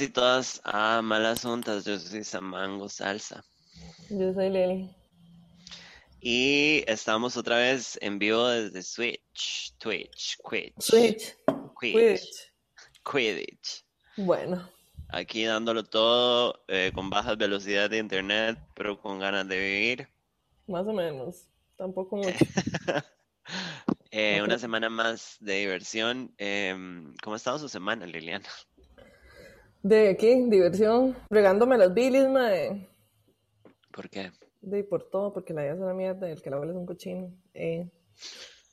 Y todas a Malas Juntas. Yo soy Samango Salsa. Yo soy Leli. Y estamos otra vez en vivo desde Switch, Twitch, Twitch, Switch. Quidditch, Quidditch. Quidditch. Bueno, Aquí dándolo todo eh, con bajas velocidades de internet, pero con ganas de vivir. más o menos. Tampoco mucho. Eh. Una semana más de diversión. Em, ¿cómo ha estado su semana, Liliana? De aquí, diversión. Regándome las bilis, mae. ¿Por qué? De por todo, porque la vida es una mierda y el que la huele es un cochino. Eh.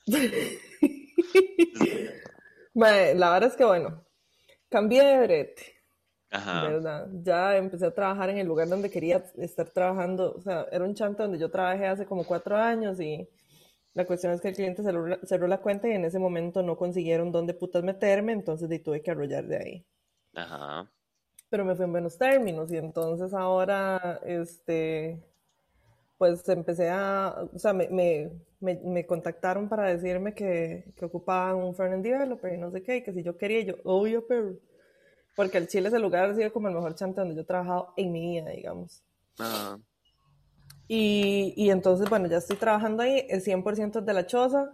Mae, la verdad es que bueno, cambié de brete, Ajá. ¿verdad? Ya empecé a trabajar en el lugar donde quería estar trabajando. O sea, era un chante donde yo trabajé hace como cuatro años y la cuestión es que el cliente cerró, la- cerró la cuenta y en ese momento no consiguieron dónde putas meterme, entonces de- tuve que arrollar de ahí. Ajá. Pero me fui en buenos términos y entonces ahora, este, pues empecé a, o sea, me, me, me, me contactaron para decirme que, que ocupaban un front-end developer y no sé qué, y que si yo quería, yo, obvio, pero, porque el Chile ese lugar ha sido como el mejor chante donde yo he trabajado en mi vida, digamos. Ajá. Y, y entonces, bueno, ya estoy trabajando ahí, el 100% es de la choza,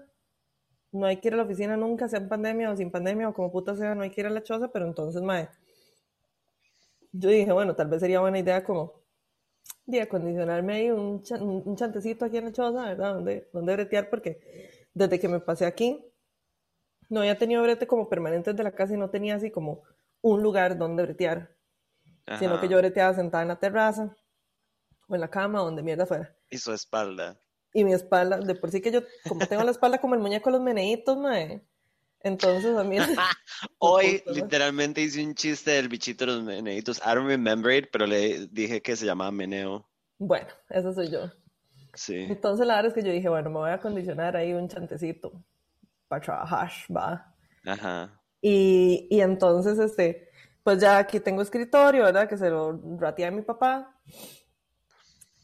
no hay que ir a la oficina nunca, sea en pandemia o sin pandemia o como puta sea, no hay que ir a la choza, pero entonces, mae, yo dije, bueno, tal vez sería buena idea como de acondicionarme ahí un, cha- un chantecito aquí en la choza, ¿verdad? Donde, donde bretear, porque desde que me pasé aquí, no había tenido brete como permanente desde la casa y no tenía así como un lugar donde bretear, sino que Ajá. yo breteaba sentada en la terraza o en la cama, donde mierda fuera. Y su espalda. Y mi espalda, de por sí que yo, como tengo la espalda como el muñeco de los meneitos, mae. Entonces a mí, Hoy literalmente hice un chiste del bichito de los meneitos. I don't remember it, pero le dije que se llamaba meneo. bueno, eso soy yo. Sí. Entonces la verdad es que yo dije, bueno, me voy a acondicionar ahí un chantecito para trabajar, va. Ajá. Y, y entonces, este, pues ya aquí tengo escritorio, ¿verdad? Que se lo rateé a mi papá.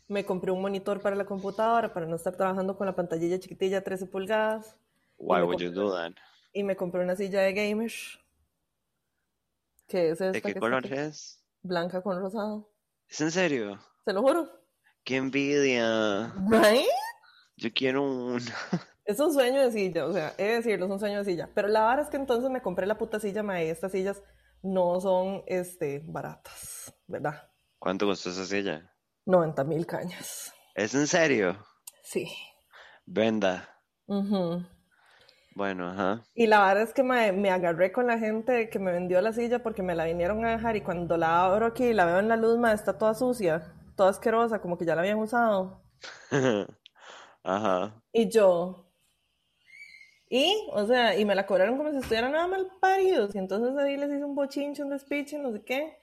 Me compré un monitor para la computadora para no estar trabajando con la pantallilla chiquitilla 13 pulgadas. Why would you compré- do that? Y me compré una silla de gamers. Que es esta ¿De que qué está color es? blanca con rosado. ¿Es en serio? Se lo juro. ¡Qué envidia! Right? Yo quiero un... Es un sueño de silla, o sea, he de decirlo, es un sueño de silla. Pero la verdad es que entonces me compré la puta silla, mae. Estas sillas no son, este, baratas, ¿verdad? ¿Cuánto costó esa silla? 90 mil cañas. ¿Es en serio? Sí. Brenda. Ujú. Bueno, ajá. Y la verdad es que mae, me agarré con la gente que me vendió la silla porque me la vinieron a dejar y cuando la abro aquí y la veo en la luz, mae, está toda sucia, toda asquerosa, como que ya la habían usado. Ajá. Y yo, y, o sea, y me la cobraron como si estuvieran nada mal paridos. Y entonces ahí les hice un bochinche, un despiche, no sé qué.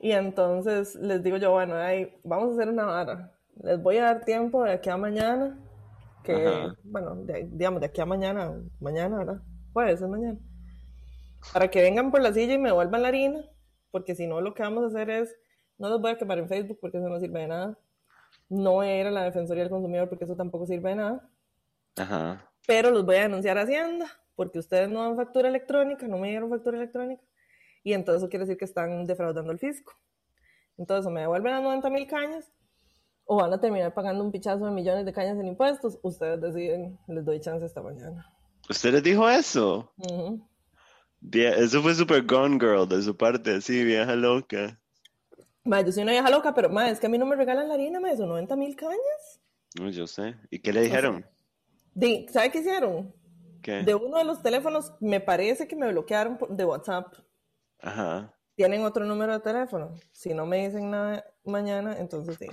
Y entonces les digo yo, bueno, ahí, vamos a hacer una vara. Les voy a dar tiempo de aquí a mañana. Que, Ajá. bueno, de- digamos, de aquí a mañana, mañana, ¿verdad? Jueves es mañana. Para que vengan por la silla y me devuelvan la harina. Porque si no, lo que vamos a hacer es, no los voy a quemar en Facebook porque eso no sirve de nada. No voy a ir a la Defensoría del Consumidor porque eso tampoco sirve de nada Ajá. pero los voy a denunciar a Hacienda porque ustedes no dan factura electrónica, no me dieron factura electrónica, y entonces eso quiere decir que están defraudando al fisco. Entonces, me devuelven las 90 mil cañas, o van a terminar pagando un pichazo de millones de cañas en impuestos. Ustedes deciden, les doy chance esta mañana. ¿Usted les dijo eso? Eso fue super gone girl de su parte, sí, vieja loca. Ma, yo soy una vieja loca, pero ma, es que a mí no me regalan la harina, ma, son 90 mil cañas. No, yo sé. ¿Y qué le dijeron? De, ¿Sabe qué hicieron? ¿Qué? De uno de los teléfonos, me parece que me bloquearon de WhatsApp. Ajá. tienen otro número de teléfono. Si no me dicen nada mañana, entonces sí.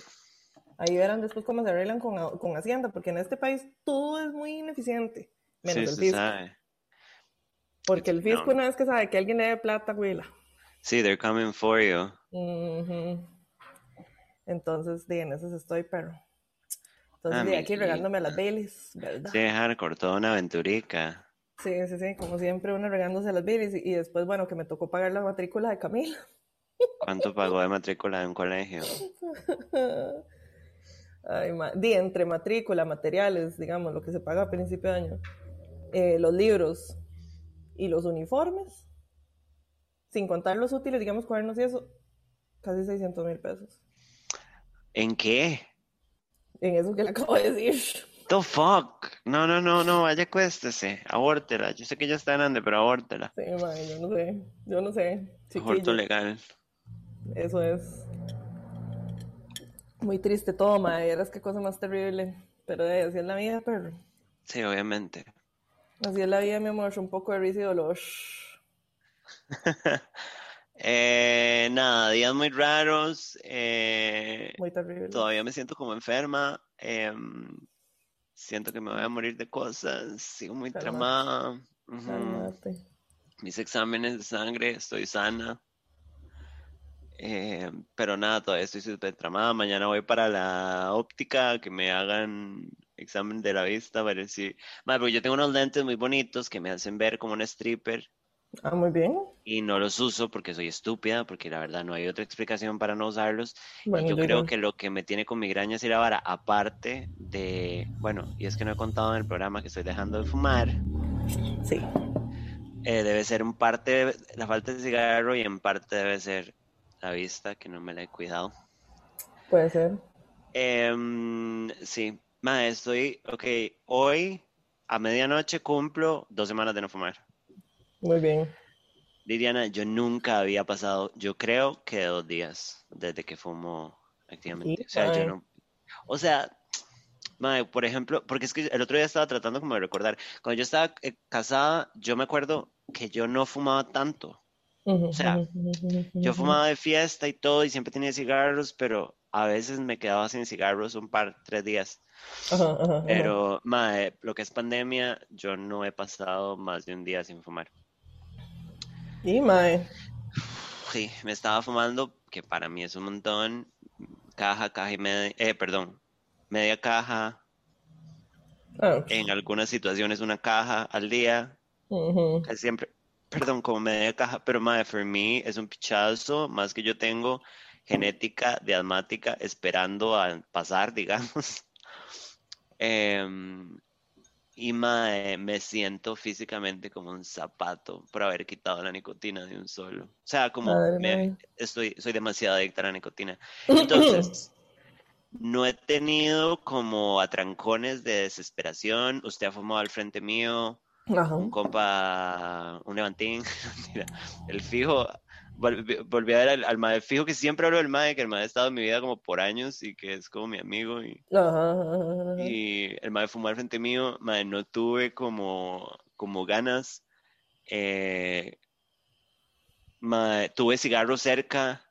Ahí verán después cómo se arreglan con, con Hacienda, porque en este país todo es muy ineficiente, menos Sí, el fisco. sabe. Porque el fisco No. una vez que sabe que alguien le debe plata, güila. Sí, they're coming for you. Entonces, de en esas estoy, pero... Entonces, Ah, de aquí regándome a las Baileys, ¿verdad? Sí, hardcore, toda una aventurica. Sí, sí, sí, como siempre, uno regándose a las Baileys y, y después, bueno, que me tocó pagar la matrícula de Camila. ¿Cuánto pagó de matrícula de un colegio? Ay, ma- di, entre matrícula, materiales, digamos, lo que se paga a principio de año, eh, los libros y los uniformes, sin contar los útiles, digamos cuadernos y eso, casi 600 mil pesos. ¿En qué? En eso que le acabo de decir. The fuck? No, no, no, no, vaya cuéstese, abórtela. Yo sé que ya está grande, pero abórtela. Sí, mae, yo no sé, yo no sé. Aborto legal. Eso es muy triste todo, mae. Eras qué cosa más terrible. Pero de, así es la vida, perro. Sí, obviamente. Así es la vida, mi amor. Un poco de risa y dolor. Eh, nada, días muy raros. eh, Muy terrible. todavía me siento como enferma. em, siento que me voy a morir de cosas. Sigo muy Cálmate. tramada. Cálmate. Mis exámenes de sangre, estoy sana. Eh, pero nada, todavía estoy súper tramada. Mañana voy para la óptica que me hagan examen de la vista para si. Madre, porque yo tengo unos lentes muy bonitos que me hacen ver como un stripper Ah, muy bien. y no los uso porque soy estúpida, porque la verdad no hay otra explicación para no usarlos. Y Bueno, yo yo creo igual. que lo que me tiene con migraña es ir a vara, aparte de, bueno, y es que no he contado en el programa que estoy dejando de fumar. Sí. Eh, debe ser en parte la falta de cigarro y en parte debe ser la vista, que no me la he cuidado. Puede ser. Em, sí, ma, estoy, ok, hoy a medianoche cumplo dos semanas de no fumar. Muy bien. Liliana, yo nunca había pasado, yo creo que dos días desde que fumo activamente. O sea, yo no, o sea, ma, por ejemplo, porque es que el otro día estaba tratando como de recordar, cuando yo estaba eh, casada, yo me acuerdo que yo no fumaba tanto. Ujú, sea, Yo fumaba de fiesta y todo y siempre tenía cigarros, pero a veces me quedaba sin cigarros un par, tres días. Ajá, ajá, ajá. Pero, mae, lo que es pandemia, yo no he pasado más de un día sin fumar. Y, mae. Sí, me estaba fumando, que para mí es un montón, caja, caja y media, eh, perdón, media caja, Ah, en algunas situaciones una caja al día, siempre, perdón, como media caja, pero mae, for me es un pichazo, más que yo tengo genética de asmática esperando a pasar, digamos. Em, y mae, me siento físicamente como un zapato por haber quitado la nicotina de un solo. O sea, como Madre me- estoy, soy demasiado adicta a la nicotina. Entonces, no he tenido como atrancones de desesperación. Usted ha fumado al frente mío Ajá. un compa, un levantín, el fijo, volví, volví a ver al, al mae fijo que siempre hablo del mae, que el mae ha estado en mi vida como por años y que es como mi amigo y, ajá. el mae fumó al frente mío, mae, no tuve como, como ganas, eh, mae, tuve cigarro cerca,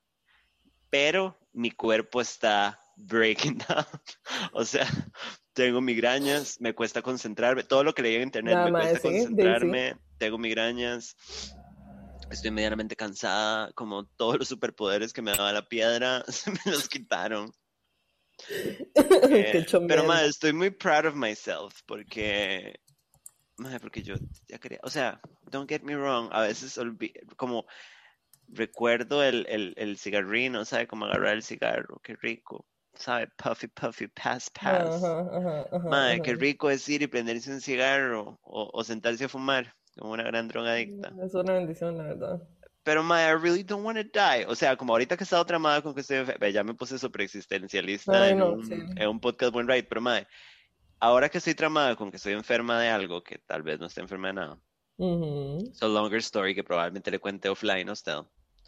pero mi cuerpo está breaking down, o sea, tengo migrañas, me cuesta concentrarme, todo lo que leí en internet Nada me cuesta sí. concentrarme, tengo migrañas, estoy medianamente cansada, como todos los superpoderes que me daba la piedra, se me los quitaron. Eh, pero madre, estoy muy proud of myself porque, madre, porque yo ya quería, o sea, don't get me wrong, a veces como recuerdo el, el, el cigarrino, ¿sabe? Como agarrar el cigarro, qué rico, ¿sabe? Puffy, puffy, pass, pass. Madre, qué rico es ir y prenderse un cigarro o, o sentarse a fumar como una gran drogadicta. Es una bendición, la verdad. Pero, madre, I really don't want to die. O sea, como ahorita que he estado tramada con que estoy ya me puse super existencialista Ay, en, no, un, sí. en un podcast buen ride, pero, madre, ahora que estoy tramada con que estoy enferma de algo que tal vez no esté enferma de nada, Ujú, es a longer story que probablemente le cuente offline a usted.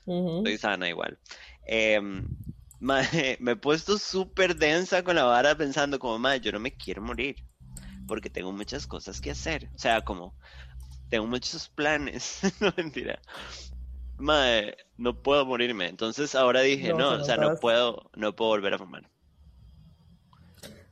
ujú. Estoy sana igual. Em, mae, me he puesto súper densa con la vara pensando como, madre, yo no me quiero morir porque tengo muchas cosas que hacer. O sea, como, tengo muchos planes. no, mentira. Mae, no puedo morirme. Entonces ahora dije, No, o sea, no puedo, no puedo volver a fumar.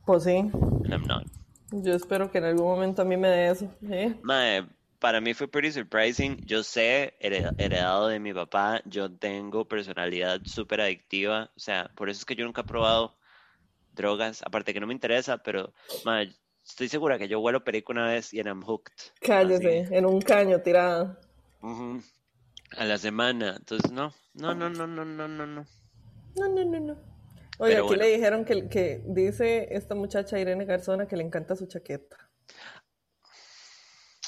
Pues sí, I'm not. yo espero que en algún momento a mí me dé eso. ¿eh? Mae, para mí fue pretty surprising. Yo sé, hered- heredado de mi papá, yo tengo personalidad súper adictiva. O sea, por eso es que yo nunca he probado drogas. Aparte que no me interesa, pero estoy segura que yo huelo perico una vez y en I'm hooked. Cállese, en un caño tirada. Ujú. A la semana. Entonces, no, no, no, no, no, no, no, no. No, no, no, no. Oye, Pero aquí bueno. le dijeron que, que dice esta muchacha Irene Garzona que le encanta su chaqueta.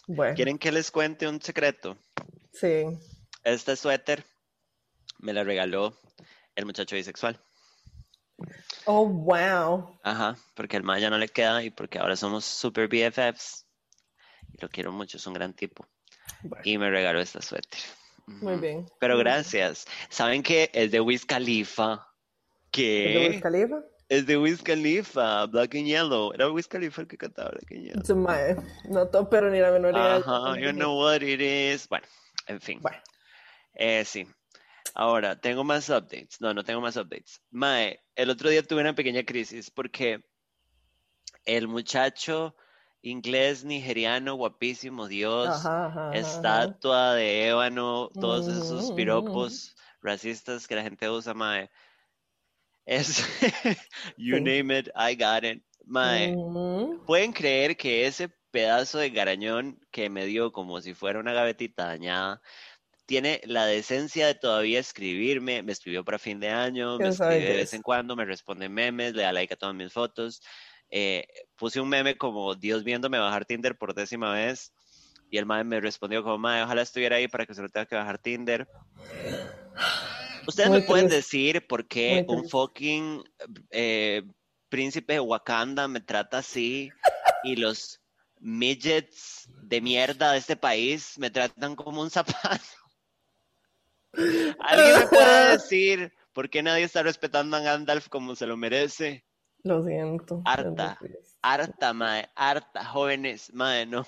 Bueno, ¿Quieren que les cuente un secreto? sí. este suéter me la regaló el muchacho bisexual. Oh, wow. Ajá, porque el Maya ya no le queda y porque ahora somos super BFFs. Y lo quiero mucho, es un gran tipo. Y me regaló esta suéter. Muy bien. Pero gracias. ¿Saben qué? Es de Wiz Khalifa. ¿Qué? ¿Es de Wiz Khalifa? Es de Wiz Khalifa, Black and Yellow. Era Wiz Khalifa el que cantaba Black and Yellow. No todo, pero ni la menor idea. Ajá, you know what it is. Bueno, en fin. Bueno. Eh, sí. Ahora, tengo más updates. No, no tengo más updates. Mae, el otro día tuve una pequeña crisis porque el muchacho inglés, nigeriano, guapísimo, Dios, estatua de ébano, todos esos piropos racistas que la gente usa, mae. Es, you name it, I got it. Mae, ¿pueden creer que ese pedazo de garañón que me dio como si fuera una gavetita dañada, tiene la decencia de todavía escribirme, me escribió para fin de año, me escribe de vez en cuando, me responde memes, le da like a todas mis fotos. Eh, puse un meme como Dios viéndome bajar Tinder por décima vez y el mae me respondió como, mae, ojalá estuviera ahí para que se lo tenga que bajar Tinder. Ustedes me pueden decir por qué un fucking eh, príncipe de Wakanda me trata así y los midgets de mierda de este país me tratan como un zapato. ¿Alguien me puede decir por qué nadie está respetando a Gandalf como se lo merece? Lo siento. Harta, harta, mae, harta, jóvenes, mae, no.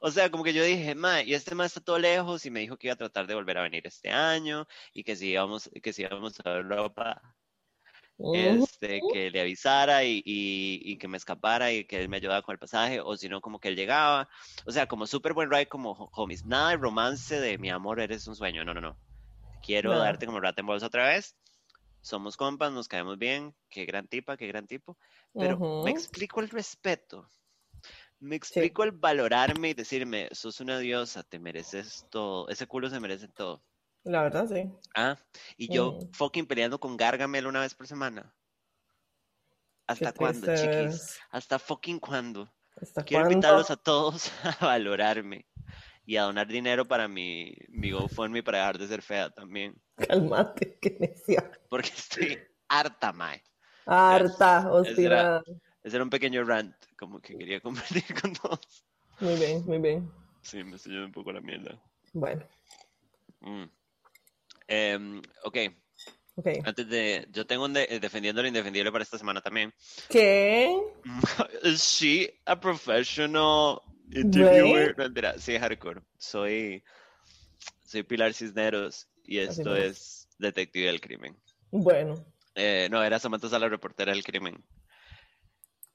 O sea, como que yo dije, mae, y este mae está todo lejos y me dijo que iba a tratar de volver a venir este año y que si íbamos, que si íbamos a Europa, este, que le avisara y, y, que me escapara y que él me ayudara con el pasaje, o si no, como que él llegaba. O sea, como súper buen ride, como homies. Nada de romance de mi amor, eres un sueño, no, no, no. Quiero darte como rata en bolsa otra vez. Somos compas, nos caemos bien, qué gran tipa, qué gran tipo, pero me explico el respeto, me explico el valorarme y decirme, sos una diosa, te mereces todo, ese culo se merece todo. La verdad, sí. Ah, y yo fucking peleando con Gargamel una vez por semana. ¿Hasta cuándo, chiquis? ¿Hasta fucking cuándo? Quiero invitarlos a todos a valorarme y a donar dinero para mi, mi GoFundMe para dejar de ser fea también. Calmate, que necia. Porque estoy harta, mae. Harta, hostia. Ese era un pequeño rant, como que quería compartir con todos. Muy bien, muy bien. Sí, me estoy un poco la mierda. Bueno. Mm. Em, ok. Ok. Antes de. Yo tengo un defendiendo lo indefendible para esta semana también. ¿Qué? Sí, a professional Interviewer, no, sí, hardcore. Soy, soy Pilar Cisneros y esto es Detective del Crimen. Bueno. Eh, no, era Samantha Sala, reportera del crimen.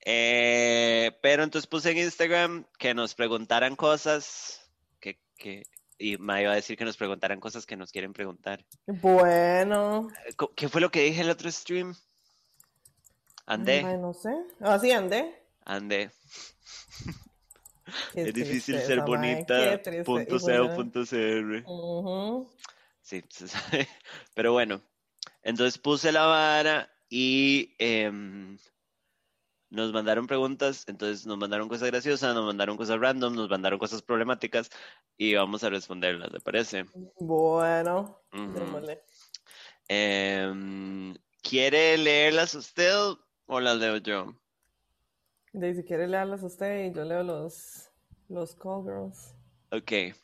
Eh, pero entonces puse en Instagram que nos preguntaran cosas que, que, y me iba a decir que nos preguntaran cosas que nos quieren preguntar. Bueno. Eh, ¿Qué fue lo que dije en el otro stream? Andé. Ay, no sé. Ah, sí, andé. Andé es difícil ser bonita. Punto punto cr. Sí, se sabe. Pero bueno, entonces puse la vara y em, nos mandaron preguntas, entonces nos mandaron cosas graciosas, nos mandaron cosas random, nos mandaron cosas problemáticas y vamos a responderlas, ¿le parece? Bueno, em, ¿Quiere leerlas usted o las leo yo? De si quiere leerlas usted y yo leo los, los call girls. Ok.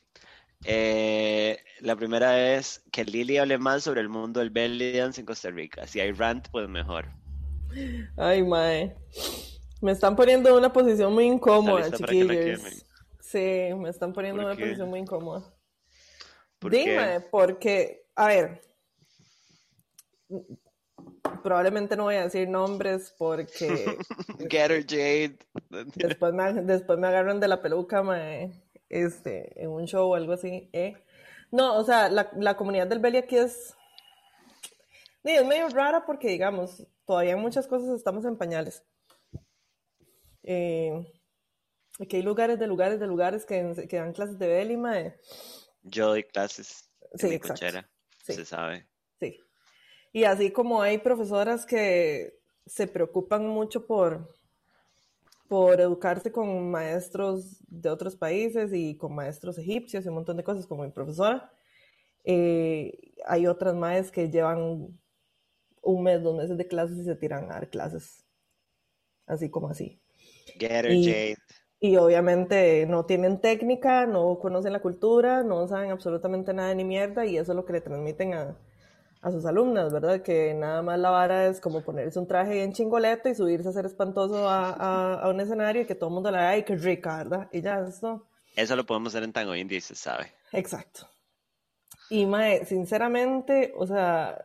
Eh, la primera es que Lily hable más sobre el mundo del belly dance en Costa Rica. Si hay rant, pues mejor. Ay, mae. Me están poniendo en una posición muy incómoda, chiquillos. Sí, me están poniendo en una posición muy incómoda. Dime, porque, a ver, probablemente no voy a decir nombres porque... Get her, Jade. Después me, después me agarran de la peluca este, en un show o algo así. ¿eh? No, o sea, la, la comunidad del Belly aquí es... Es medio rara porque, digamos, todavía en muchas cosas estamos en pañales. Eh, aquí hay lugares de lugares de lugares que, que dan clases de belly, mae. Yo doy clases. Sí, exacto. Se sabe. Sí. Y así como hay profesoras que se preocupan mucho por, por educarse con maestros de otros países y con maestros egipcios y un montón de cosas como mi profesora, Eh, hay otras maes que llevan un mes, dos meses de clases y se tiran a dar clases. Así como así. Get her, Y- Jade. Y obviamente no tienen técnica, no conocen la cultura, no saben absolutamente nada ni mierda y eso es lo que le transmiten a, a sus alumnas, ¿verdad? Que nada más la vara es como ponerse un traje bien chingoleto y subirse a ser espantoso a, a- a un escenario y que todo el mundo le ay, qué rica, ¿verdad? Y ya, eso, Eso lo podemos hacer en Tango Indie, se sabe. exacto. Y mae, sinceramente, o sea,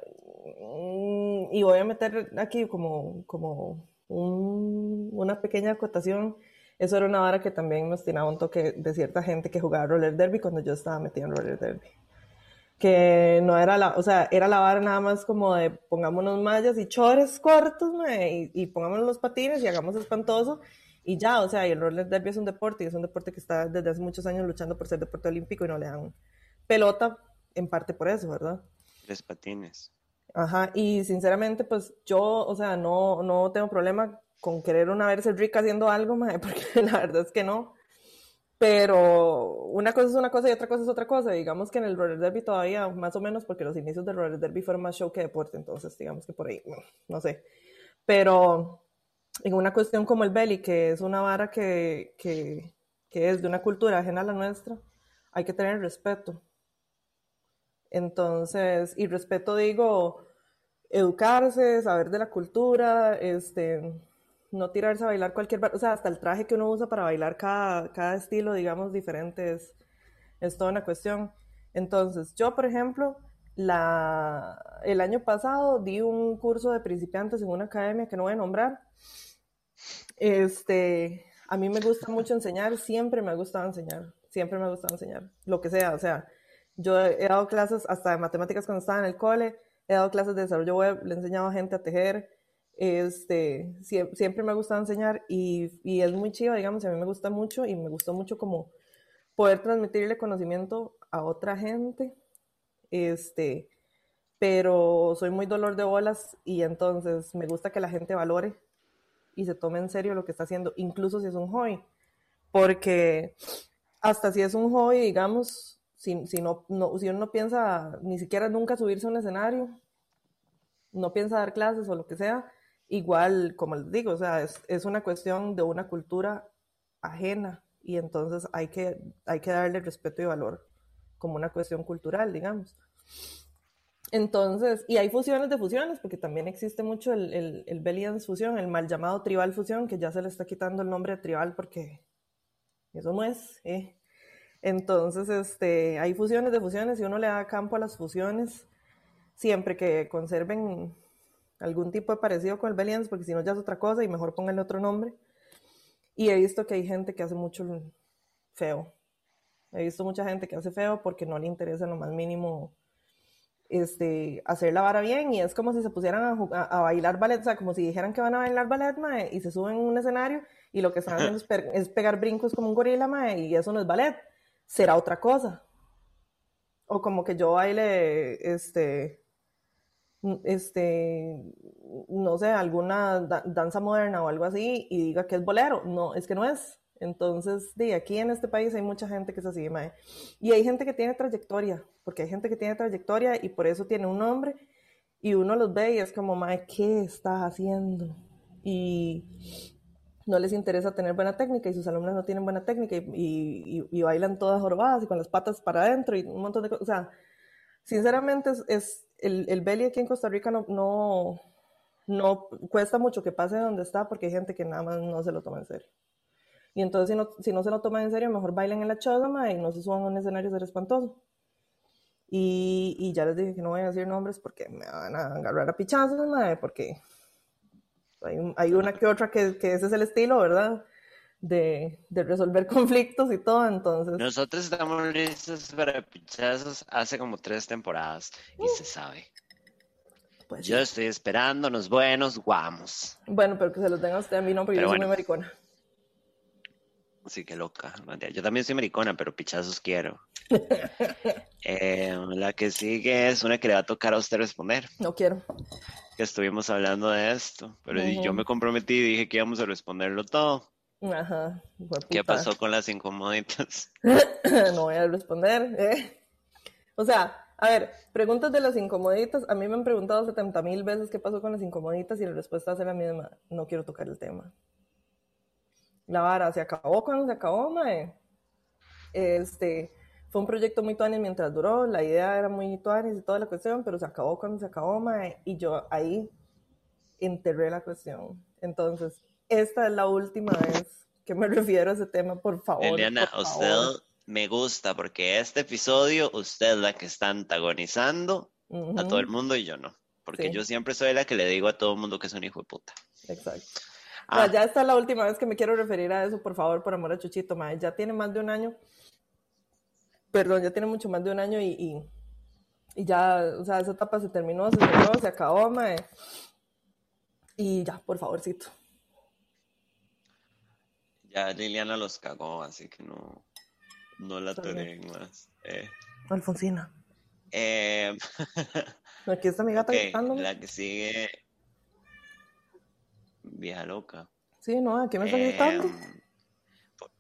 y voy a meter aquí como, como un- una pequeña acotación. Eso era una vara que también nos tiraba un toque de cierta gente que jugaba roller derby cuando yo estaba metida en roller derby. Que no era la, o sea, era la vara nada más como de pongámonos mallas y chores cortos, mae, y, y pongámonos los patines y hagamos espantoso. Y ya, o sea, y el roller derby es un deporte y es un deporte que está desde hace muchos años luchando por ser deporte olímpico y no le dan pelota en parte por eso, ¿verdad? Tres patines. Ajá, y sinceramente, pues yo, o sea, no, no tengo problema con querer una verse rica haciendo algo, mae, porque la verdad es que no. Pero una cosa es una cosa y otra cosa es otra cosa. Digamos que en el roller derby todavía, más o menos, porque los inicios del roller derby fueron más show que deporte, entonces digamos que por ahí, no sé. Pero en una cuestión como el belly, que es una vara que, que, que es de una cultura ajena a la nuestra, hay que tener respeto. Entonces, y respeto digo, educarse, saber de la cultura, este, no tirarse a bailar cualquier, o sea, hasta el traje que uno usa para bailar cada, cada estilo, digamos, diferente es, es toda una cuestión. Entonces, yo, por ejemplo, la, el año pasado di un curso de principiantes en una academia que no voy a nombrar. Este, a mí me gusta mucho enseñar, siempre me ha gustado enseñar, siempre me ha gustado enseñar, lo que sea, o sea, yo he dado clases hasta de matemáticas cuando estaba en el cole, he dado clases de desarrollo web, le he enseñado a gente a tejer, este, sie- siempre me ha gustado enseñar y, y es muy chido, digamos, a mí me gusta mucho y me gustó mucho como poder transmitirle conocimiento a otra gente, este, pero soy muy dolor de bolas y entonces me gusta que la gente valore y se tome en serio lo que está haciendo, incluso si es un hobby, porque hasta si es un hobby, digamos, si, si, no, si uno no piensa ni siquiera nunca subirse a un escenario, no piensa dar clases o lo que sea, igual, como les digo, o sea, es, es una cuestión de una cultura ajena y entonces hay que, hay que darle respeto y valor como una cuestión cultural, digamos. Entonces, y hay fusiones de fusiones, porque también existe mucho el, el, el belly dance fusión, el mal llamado tribal fusión, que ya se le está quitando el nombre de tribal porque eso no es. ¿eh? Entonces, este, hay fusiones de fusiones y uno le da campo a las fusiones siempre que conserven algún tipo de parecido con el belly dance, porque si no ya es otra cosa y mejor pónganle otro nombre. Y he visto que hay gente que hace mucho feo. He visto mucha gente que hace feo porque no le interesa en lo más mínimo este, hacer la vara bien y es como si se pusieran a, a- a bailar ballet, o sea, como si dijeran que van a bailar ballet, mae, y se suben a un escenario y lo que están haciendo es, pe- es pegar brincos como un gorila, mae, y eso no es ballet, será otra cosa. O como que yo baile, este, este, no sé, alguna da- danza moderna o algo así y diga que es bolero. No, es que no es. Entonces, de aquí en este país hay mucha gente que es así, mae. Y hay gente que tiene trayectoria, porque hay gente que tiene trayectoria y por eso tiene un nombre y uno los ve y es como, mae, ¿qué estás haciendo? Y no les interesa tener buena técnica y sus alumnos no tienen buena técnica y, y- y- bailan todas jorobadas y con las patas para adentro y un montón de cosas. O sea, sinceramente es, es- el, el belly aquí en Costa Rica no, no, no cuesta mucho que pase donde está porque hay gente que nada más no se lo toma en serio. Y entonces si no, si no se lo toman en serio, mejor bailen en la choza mae, y no se suban a un escenario ser espantoso. Y, y ya les dije que no voy a decir nombres porque me van a agarrar a pichazos, mae, porque hay, un- hay una que otra que, que ese es el estilo, ¿verdad? De, de resolver conflictos y todo, entonces... Nosotros estamos listos para pichazos hace como tres temporadas y se sabe. Pues, Yo estoy esperando unos buenos guamos. Bueno, pero que se los den a usted, a mí no, porque Pero yo soy bueno. muy maricona. Así que loca. Yo también soy maricona, pero pichazos quiero. Eh, la que sigue es una que le va a tocar a usted responder. No quiero. Que estuvimos hablando de esto, pero yo me comprometí y dije que íbamos a responderlo todo. Ajá. ¿Qué pasó con las incomoditas? no voy a responder. ¿eh? O sea, A ver, preguntas de las incomoditas. A mí me han preguntado 70 mil veces qué pasó con las incomoditas y la respuesta es la misma. No quiero tocar el tema. La vara se acabó cuando se acabó, mae. Este, fue un proyecto muy tuanis mientras duró. La idea era muy tuanis y toda la cuestión, pero se acabó cuando se acabó, mae. Y yo ahí enterré la cuestión. Entonces, esta es la última vez que me refiero a ese tema, por favor. Eliana, por usted favor. me gusta porque este episodio usted es la que está antagonizando a todo el mundo y yo no. Porque Sí. yo siempre soy la que le digo a todo el mundo que es un hijo de puta. Exacto. Ah, Ya, ya está la última vez que me quiero referir a eso, por favor, por amor a Chuchito, mae. Ya tiene más de un año. Perdón, ya tiene mucho más de un año y, y, y ya, o sea, esa etapa se terminó, se cerró, se acabó, mae. Y ya, por favorcito. ya Liliana los cagó, así que no, no la toren más. Eh, Alfonsina. eh, Aquí está mi gata ok, gritándome. la que sigue. Vieja loca. Sí, no, aquí me está gritando. Em, po-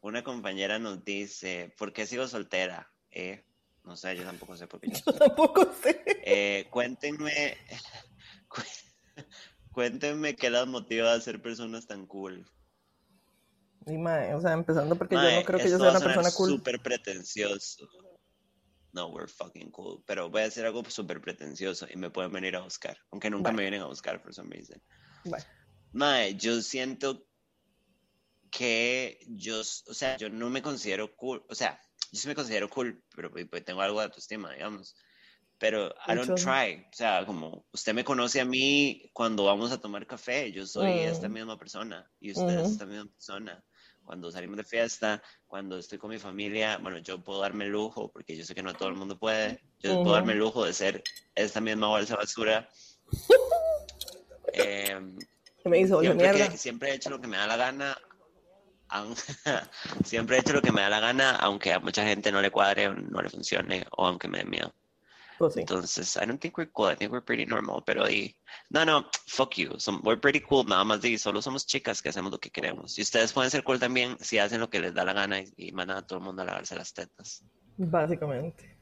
una compañera nos dice, ¿por qué sigo soltera? Eh, no sé, yo tampoco sé por qué yo Yo tampoco sé. Eh, cuéntenme, cu- cuéntenme qué las motiva a ser personas tan cool. Y mae, o sea, empezando porque yo no creo que yo sea a una persona cool. súper pretencioso. No, we're fucking cool. Pero voy a hacer algo súper pretencioso y me pueden venir a buscar. Aunque nunca Bueno. me vienen a buscar, por some reason. Bueno, Mae, yo siento que yo, o sea, yo no me considero cool. O sea, yo sí me considero cool, pero pues, pues, tengo algo de autoestima, digamos. Pero I don't try. O sea, como usted me conoce a mí cuando vamos a tomar café, yo soy Mm. esta misma persona y usted es Ujú. esta misma persona. Cuando salimos de fiesta, cuando estoy con mi familia, bueno, yo puedo darme el lujo, porque yo sé que no todo el mundo puede, yo Ujú. puedo darme el lujo de ser esta misma bolsa basura. Se me hizo, siempre, mierda. que- siempre he hecho lo que me da la gana. aun- siempre he hecho lo que me da la gana, aunque a mucha gente no le cuadre no le funcione, o aunque me dé miedo. Pues sí. Entonces, I don't think we're cool. I think we're pretty normal. Pero di, no, no, fuck you. We're pretty cool. Nada más di, solo somos chicas que hacemos lo que queremos. Y ustedes pueden ser cool también si hacen lo que les da la gana y, y mandan a todo el mundo a lavarse las tetas. Básicamente.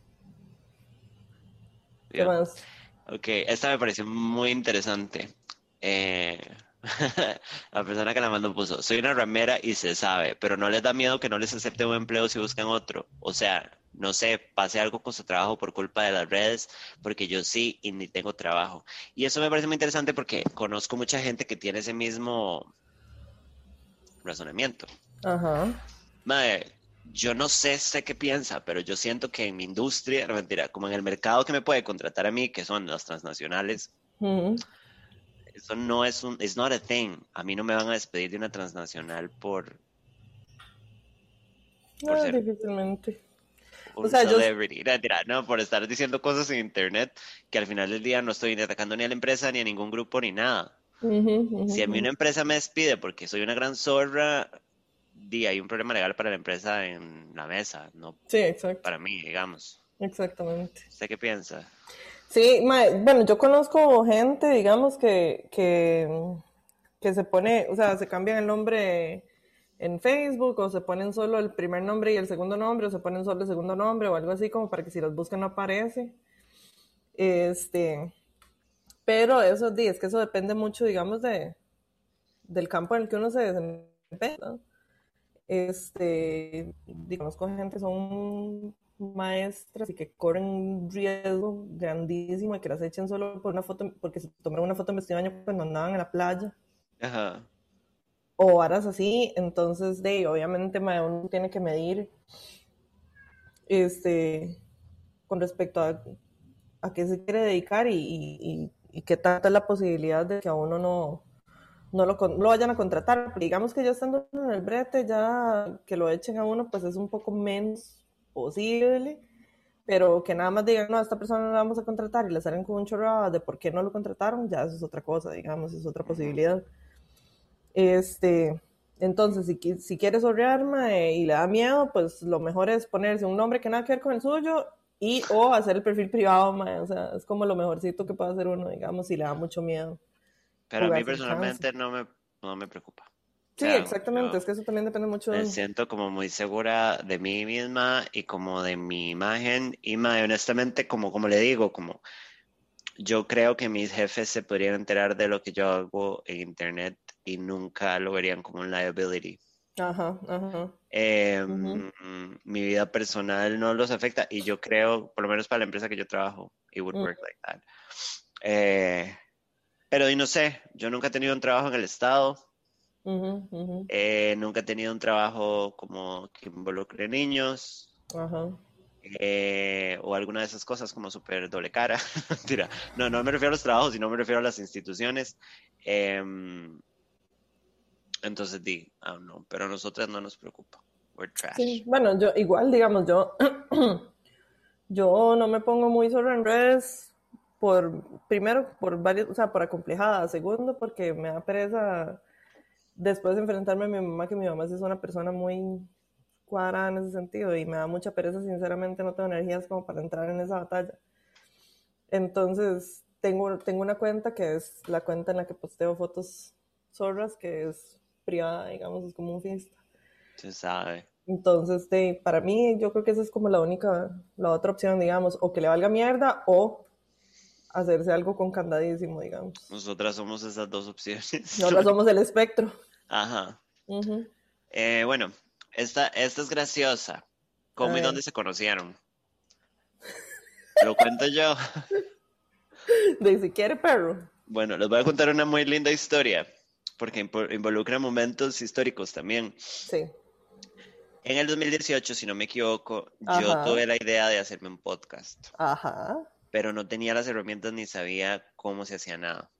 ¿Qué ¿Vio? más? Ok, esta me pareció muy interesante. Eh, la persona que la mandó puso, soy una ramera y se sabe, pero no les da miedo que no les acepte un empleo si buscan otro. O sea, no sé, pase algo con su trabajo por culpa de las redes, porque yo sí y ni tengo trabajo. Y eso me parece muy interesante porque conozco mucha gente que tiene ese mismo razonamiento. Ajá. Mae, yo no sé, sé qué piensa, pero yo siento que en mi industria, no mentira, como en el mercado que me puede contratar a mí, que son las transnacionales. Eso no es un, it's not a thing. A mí no me van a despedir de una transnacional por Por Ah, ser- difícilmente. un O sea, yo- celebrity. No, no, por estar diciendo cosas en internet que al final del día no estoy ni atacando ni a la empresa ni a ningún grupo ni nada. Si a mí una empresa me despide porque soy una gran zorra, di, hay un problema legal para la empresa en la mesa, no Sí, exacto. para mí, digamos. Exactamente. ¿Usted qué piensa? Sí, mae, bueno, yo conozco gente, digamos, que, que, se pone, o sea, se cambian el nombre en Facebook o se ponen solo el primer nombre y el segundo nombre o se ponen solo el segundo nombre o algo así como para que si los buscan no aparece. Este, pero eso, es que eso depende mucho, digamos, de, del campo en el que uno se desempeña. Este, digamos, con gente son maestras y que corren un riesgo grandísimo y que las echen solo por una foto, porque se tomaron una foto en vestido de baño cuando andaban en la playa Ajá. o varas así, entonces de obviamente mae, uno tiene que medir este con respecto a, a qué se quiere dedicar y, y, y- qué tanta es la posibilidad de que a uno no, no lo, lo vayan a contratar. Pero digamos que ya estando en el brete, ya que lo echen a uno, pues es un poco menos posible, pero que nada más digan, no, a esta persona no la vamos a contratar y le salen con un chorro de por qué no lo contrataron, ya eso es otra cosa, digamos, es otra posibilidad. Este, entonces, si, si quieres horrear mae, y le da miedo, pues lo mejor es ponerse un nombre que nada que ver con el suyo y o hacer el perfil privado, mae, o sea, es como lo mejorcito que puede hacer uno, digamos, si le da mucho miedo. Pero a mí personalmente no me, no me preocupa. Sí, Sí, exactamente, es que eso también depende mucho Me siento como muy segura de mí misma y como de mi imagen y más honestamente como, como le digo, como yo creo que mis jefes se podrían enterar de lo que yo hago en internet y nunca lo verían como un liability. Ajá, ajá. Em, mi vida personal no los afecta y yo creo, por lo menos para la empresa que yo trabajo, it would Mm. work like that. Eh, pero y no sé, yo nunca he tenido un trabajo en el Estado, Eh, nunca he tenido un trabajo como que involucre niños eh, o alguna de esas cosas como súper doble cara. Mentira. No, no me refiero a los trabajos, sino me refiero a las instituciones. Em, entonces di, ah, no, pero a nosotras no nos preocupa. We're trash. Sí, bueno, yo igual, digamos, yo, yo no me pongo muy solo en redes por, primero, por varios, o sea, por acomplejada, segundo, porque me da pereza después de enfrentarme a mi mamá, que mi mamá es una persona muy cuadrada en ese sentido y me da mucha pereza, sinceramente no tengo energías como para entrar en esa batalla. Entonces, tengo, tengo una cuenta que es la cuenta en la que posteo fotos zorras, que es privada, digamos, es como un fiesta. Se sabe. Entonces, de, para mí, yo creo que esa es como la única, la otra opción, digamos, o que le valga mierda o hacerse algo con candadísimo, digamos. Nosotras somos esas dos opciones. Nosotros somos el espectro. Ajá. Ujú. Eh, bueno, esta, esta es graciosa. ¿Cómo y dónde se conocieron? Lo cuento yo. De si quiere perro. Bueno, les voy a contar una muy linda historia, porque involucra momentos históricos también. Sí. En el 2018, si no me equivoco, yo tuve la idea de hacerme un podcast, Ajá. Pero no tenía las herramientas ni sabía cómo se hacía nada.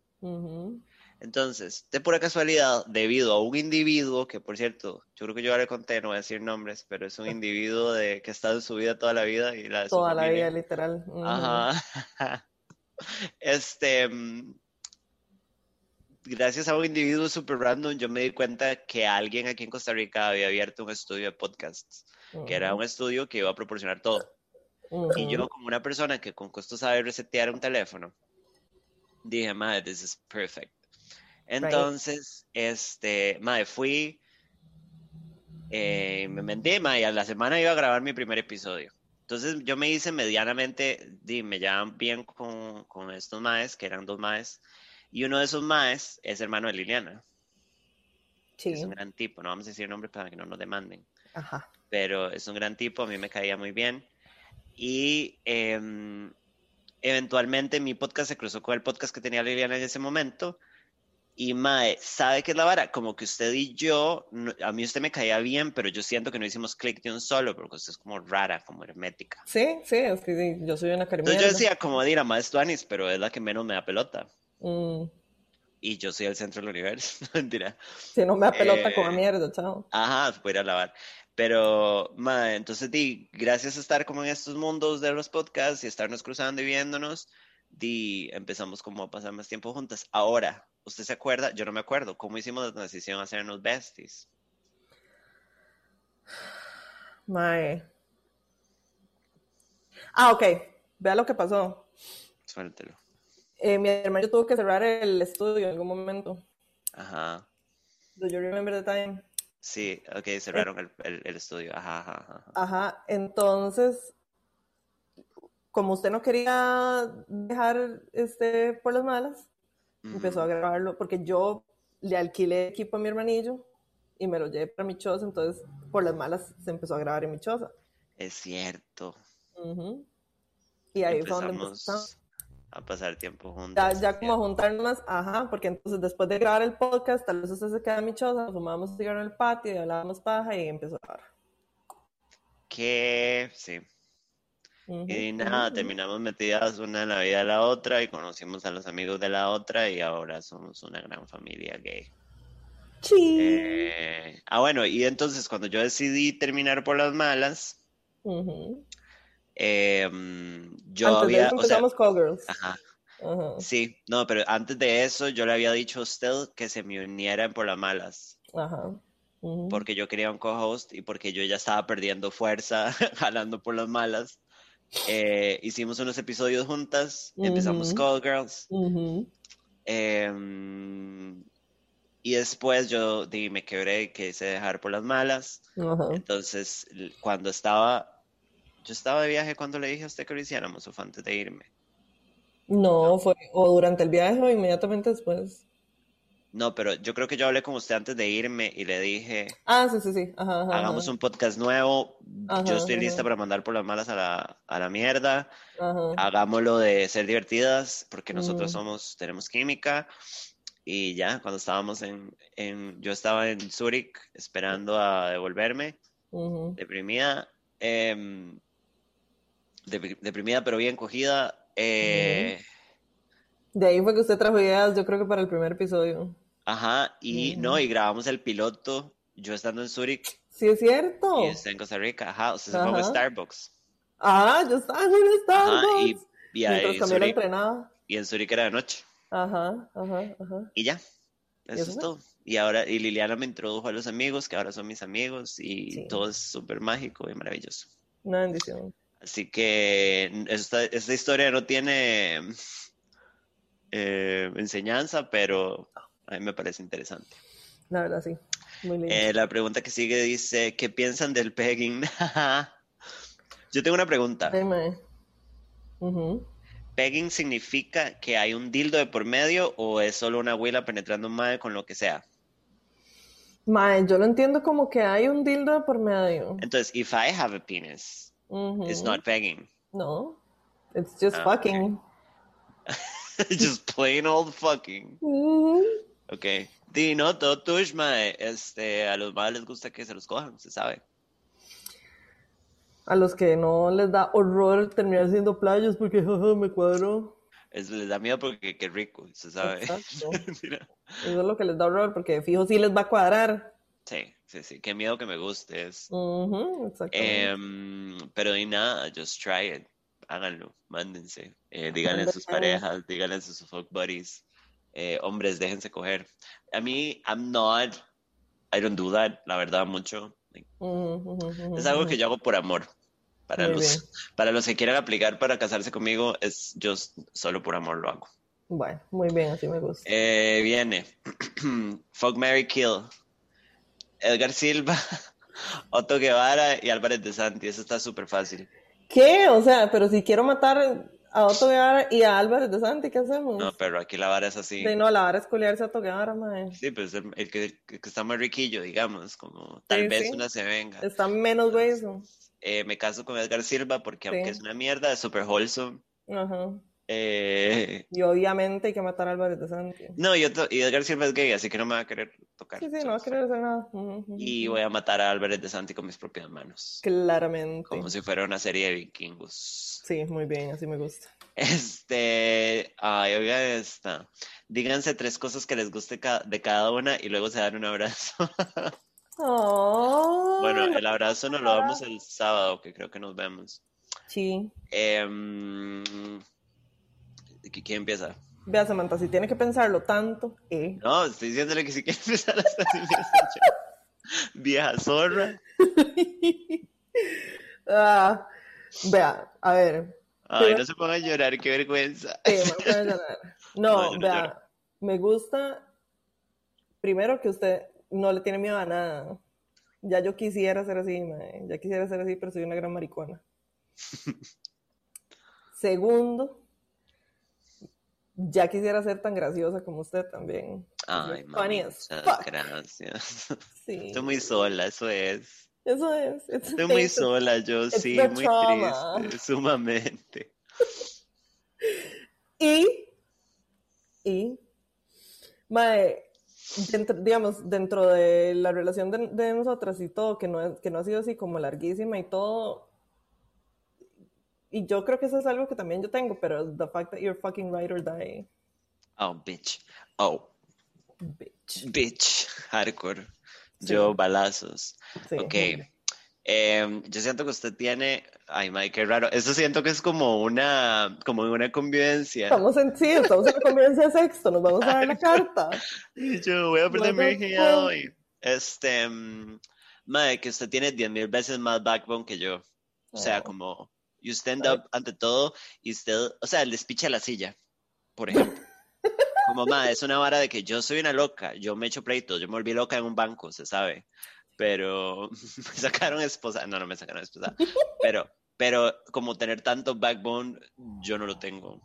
Entonces, de pura casualidad, debido a un individuo, que por cierto, yo creo que yo le conté, no voy a decir nombres, pero es un individuo de, que ha estado en su vida toda la vida y la de su Toda la vida, literal. Ajá. Este, mm, gracias a un individuo super random, yo me di cuenta que alguien aquí en Costa Rica había abierto un estudio de podcasts, que era un estudio que iba a proporcionar todo. Y yo, como una persona que con costo sabe resetear un teléfono, dije, madre, this is perfect. Entonces, este, madre, fui, eh, me metí, madre, y a la semana iba a grabar mi primer episodio. Entonces, yo me hice medianamente, di, me llevan bien con, con estos maes, que eran dos maes, y uno de esos maes es hermano de Liliana, que es Sí. un gran tipo, no vamos a decir nombre para que no nos demanden Ajá. pero es un gran tipo, a mí me caía muy bien. Y em, eventualmente mi podcast se cruzó con el podcast que tenía Liliana en ese momento. Y Mae, ¿sabe qué es la vara? Como que usted y yo, no- a mí usted me caía bien, pero yo siento que no hicimos clic de un solo, porque usted es como rara, como hermética. Sí, sí, es que sí, yo soy una Entonces carimierda. yo decía, como dirá, Mae es Tuanis, pero es la que menos me da pelota. Mm, Y yo soy el centro del universo, mentira. si no me da pelota, Eh, como mierda, chao. Ajá, voy a ir a lavar. Pero, ma, entonces, di, gracias a estar como en estos mundos de los podcasts y estarnos cruzando y viéndonos, di, empezamos como a pasar más tiempo juntas. Ahora, ¿usted se acuerda? Yo no me acuerdo. ¿Cómo hicimos la transición a hacernos besties? Mae. Ah, ok. Vea lo que pasó. Suéltelo. Eh, mi hermano tuvo que cerrar el estudio en algún momento. Ajá. Do you remember the time? Sí, ok, cerraron el, el- el estudio. Ajá, ajá, ajá. Ajá, entonces, como usted no quería dejar este por las malas, empezó a grabarlo, porque yo le alquilé equipo a mi hermanillo y me lo llevé para mi choza, entonces por las malas se empezó a grabar en mi choza. Es cierto. Ujú. Y ahí fue donde empezamos. A pasar tiempo Ya, juntas. ya como a juntarnos ajá, porque entonces después de grabar el podcast, tal vez usted se queda en mi choza, nos fumábamos cigarro en el patio y hablábamos paja y empezó a grabar. Que, sí. Ujú, Y ujú, nada, terminamos metidas una en la vida de la otra y conocimos a los amigos de la otra y ahora somos una gran familia gay. Sí. Eh, ah, bueno, y entonces cuando yo decidí terminar por las malas, Ujú. Eh, mm, yo Antes de había, eso o sea, empezamos Callgirls. ajá, Ajá, sí, no, pero antes de eso yo le había dicho a usted que se me uniera en por las malas, ajá. porque yo quería un co-host y porque yo ya estaba perdiendo fuerza jalando por las malas. Eh, hicimos unos episodios juntas, empezamos. Call Girls. Em, Y después yo di, me quebré y quise dejar por las malas. Entonces, cuando estaba, yo estaba de viaje cuando le dije a usted que lo hiciéramos, o fue antes de irme. No, fue o durante el viaje o inmediatamente después. No, pero yo creo que yo hablé con usted antes de irme y le dije, Ah, sí, sí, sí. Ajá, ajá, hagamos ajá. un podcast nuevo, yo estoy lista para mandar por las malas a la, a la mierda, hagámoslo de ser divertidas, porque nosotros Ujú. somos, tenemos química, y ya, cuando estábamos en, en yo estaba en Zurich esperando a devolverme, deprimida, em, deprimida pero bien cogida, eh, De ahí fue que usted trajo ideas, yo creo que para el primer episodio. ajá, y no, y grabamos el piloto, yo estando en Zurich Sí, es cierto. y usted en Costa Rica, ajá, usted se fue a. Starbucks, Ah, yo estaba en ajá, y, Starbucks. y, ahí la Zurich, y en Zurich era de noche, Ajá, ajá, ajá. y ya, ¿Y eso es todo. Y ahora, y Liliana me introdujo a los amigos, que ahora son mis amigos, y Sí. todo es súper mágico y maravilloso. Una bendición. Así que esta, esta historia no tiene eh, enseñanza, pero a mí me parece interesante. La verdad, sí. Muy lindo. Eh, la pregunta que sigue dice, ¿qué piensan del pegging? Yo tengo una pregunta. Ujú. ¿Pegging significa que hay un dildo de por medio o es solo una abuela penetrando un mae con lo que sea? Mae, yo lo entiendo como que hay un dildo de por medio. Entonces, if I have a penis, It's not pegging. No. It's just Ah, fucking. Just plain old fucking. Ujú. Ok. Di, no, todo tush, mae. Este, a los males les gusta que se los cojan, se sabe. A los que no les da horror terminar siendo playas porque jaja, me cuadró. Es, les da miedo porque qué rico, se sabe. Mira. Eso es lo que les da horror porque fijo sí les va a cuadrar. Sí, sí, sí. Qué miedo que me gustes. Ujú, exactamente. Em, pero di nada, just try it. Háganlo, mándense. Eh, díganle a sus parejas, díganle a sus fuck buddies. Eh, hombres, déjense coger. A mí, I'm not, I don't do that, la verdad, mucho. Ujú, ujú, ujú, Es algo que yo hago por amor. Para Muy los, bien. para los que quieran aplicar para casarse conmigo, es yo solo por amor lo hago. Bueno, muy bien, así me gusta. Eh, viene. Fuck Mary Kill. Edgar Silva, Otto Guevara y Álvarez de Santi. Eso está súper fácil. ¿Qué? O sea, pero si quiero matar a Otto Guevara y a Álvarez de Santi, ¿qué hacemos? No, pero aquí la vara es así. De no, la vara es colearse a Otto Guevara, mae. Sí, pues el, el que, el que está más riquillo, digamos, como tal Sí, vez sí. una se venga. Está menos güey eso. Eh, me caso con Edgar Silva porque aunque Sí. es una mierda, es súper wholesome. Ajá. Eh, Y obviamente hay que matar a Álvarez de Santi. no, y, Otto- y Edgar Silva es gay, así que no me va a querer tocar. Sí, sí, no va a querer hacer nada. Y voy a matar a Álvarez de Santi con mis propias manos. Claramente. Como si fuera una serie de vikingos. Sí, muy bien, así me gusta. Este, ay, oiga esta. Díganse tres cosas que les guste ca- de cada una y luego se dan un abrazo. Oh, Bueno, el abrazo nos lo damos el sábado, que creo que nos vemos. Sí. ¿qui- ¿quién empieza? Vea, Samantha, si tiene que pensarlo tanto, eh. No, estoy diciéndole que si quiere empezar hasta. Vieja zorra. Ah, vea, a ver. Ay, no se pongan a llorar, qué vergüenza. Sí, a llorar. No, vea, lloro. me gusta primero que usted no le tiene miedo a nada. Ya yo quisiera ser así, mae, Ya quisiera ser así, pero soy una gran maricona. Segundo, ya quisiera ser tan graciosa como usted también. Ay, You're funny mami, gracias. Sí. Estoy muy sola, eso es. Eso es. it's Estoy muy sola, yo it's sí, muy trauma. triste, sumamente. Y, y, mae, dentro, digamos, dentro de la relación de, de nosotras y todo, que no, que no ha sido así como larguísima y todo, y yo creo que eso es algo que también yo tengo, pero the fact that you're fucking right or die, Oh, bitch. Oh, bitch. bitch. Hardcore. Sí. Yo, balazos. Sí, Ok. Em, yo siento que usted tiene. Ay, Mike, qué raro. Eso siento que es como una, como una convivencia. Estamos en, sí, estamos en la convivencia de sexto, nos vamos a dar la carta. Yo voy a perder mi virginidad hoy. Este, mm, madre, que usted tiene 10 mil veces más backbone que yo. O sea, Oh. como, you stand up ante todo y usted, o sea, el despiche a la silla, por ejemplo. Como, ma, es una vara de que yo soy una loca, yo me echo pleitos, yo me volví loca en un banco, se sabe. Pero me sacaron esposa, no, no me sacaron esposa. Pero, pero como tener tanto backbone, yo no lo tengo.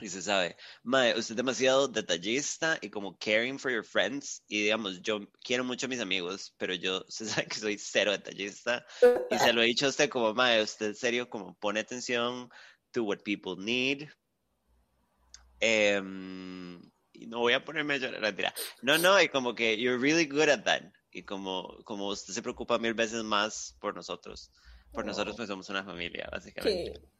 Y se sabe, mae, usted es demasiado detallista y como caring for your friends. Y digamos, yo quiero mucho a mis amigos, pero yo se sabe que soy cero detallista. Y se lo he dicho a usted como, mae, usted en serio como pone atención to what people need. Em, y no voy a ponerme a llorar, mentira. No, no, y como que you're really good at that. Y como, como usted se preocupa mil veces más por nosotros. Por nosotros, pues somos una familia, básicamente. Sí.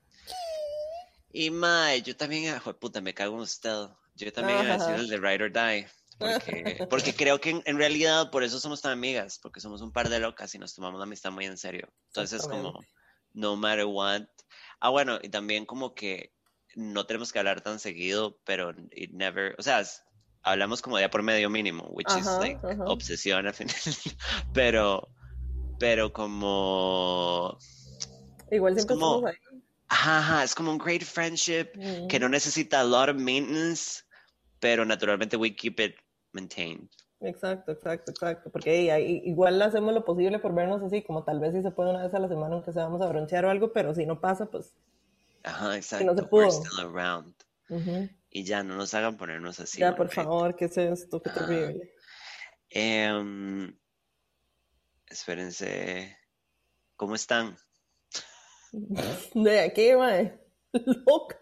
Y mae, yo también, ah, puta, me cago en usted. Yo también he Ajá. sido el de Ride or Die. Porque, porque creo que en, en realidad por eso somos tan amigas, porque somos un par de locas y nos tomamos la amistad muy en serio. Entonces, como, no matter what. Ah, bueno, y también como que no tenemos que hablar tan seguido, pero it never, o sea, hablamos como día por medio mínimo, which is like ajá. obsesión al final. Pero, pero como, Igual siempre como- estamos ahí. Ajá, ajá, es como un great friendship que Mm, no necesita a lot of maintenance, pero naturalmente we keep it maintained. Exacto, exacto, exacto. Porque ahí- igual hacemos lo posible por vernos así, como tal vez si se puede una vez a la semana, aunque sea vamos a bronchear o algo, pero si no pasa, pues. Ajá, no se exacto. pudo. We're still around. Y ya, no nos hagan ponernos así. Ya, por favor, ¿qué es esto? Qué Ah. terrible. Em, espérense. ¿Cómo están? ¿De aquí, mae? Loca.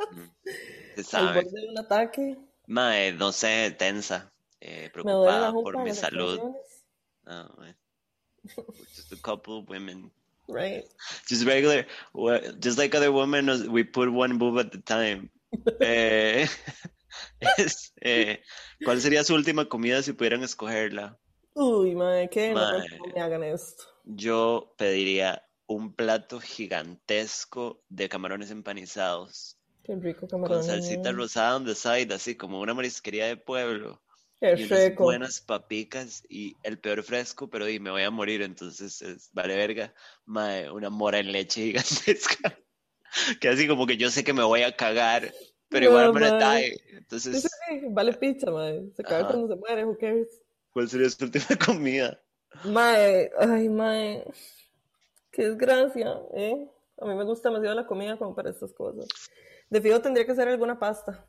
Se Al de un ataque. Mae, no sé, tensa. eh, preocupada por mi salud. No, mae. Just a couple of women. Right. Just regular. Just like other women, we put one boob at the time. Eh, es, eh, ¿Cuál sería su última comida si pudieran escogerla? Uy, mae, qué Mae. no me hagan esto. Yo pediría un plato gigantesco de camarones empanizados Qué rico con camarón. salsita rosada on the side, así como una marisquería de pueblo Qué y unas buenas papicas y el peor fresco, pero y me voy a morir, entonces es, vale verga, mae, una mora en leche gigantesca, que así como que yo sé que me voy a cagar, pero igual No, me la die. Sí, sí, Entonces, vale pizza, mae. Se caga cuando se muere, who cares? ¿cuál sería su última comida? Mae, ay, mae. Qué desgracia, ¿eh? A mí me gusta demasiado la comida como para estas cosas. De fijo tendría que ser alguna pasta.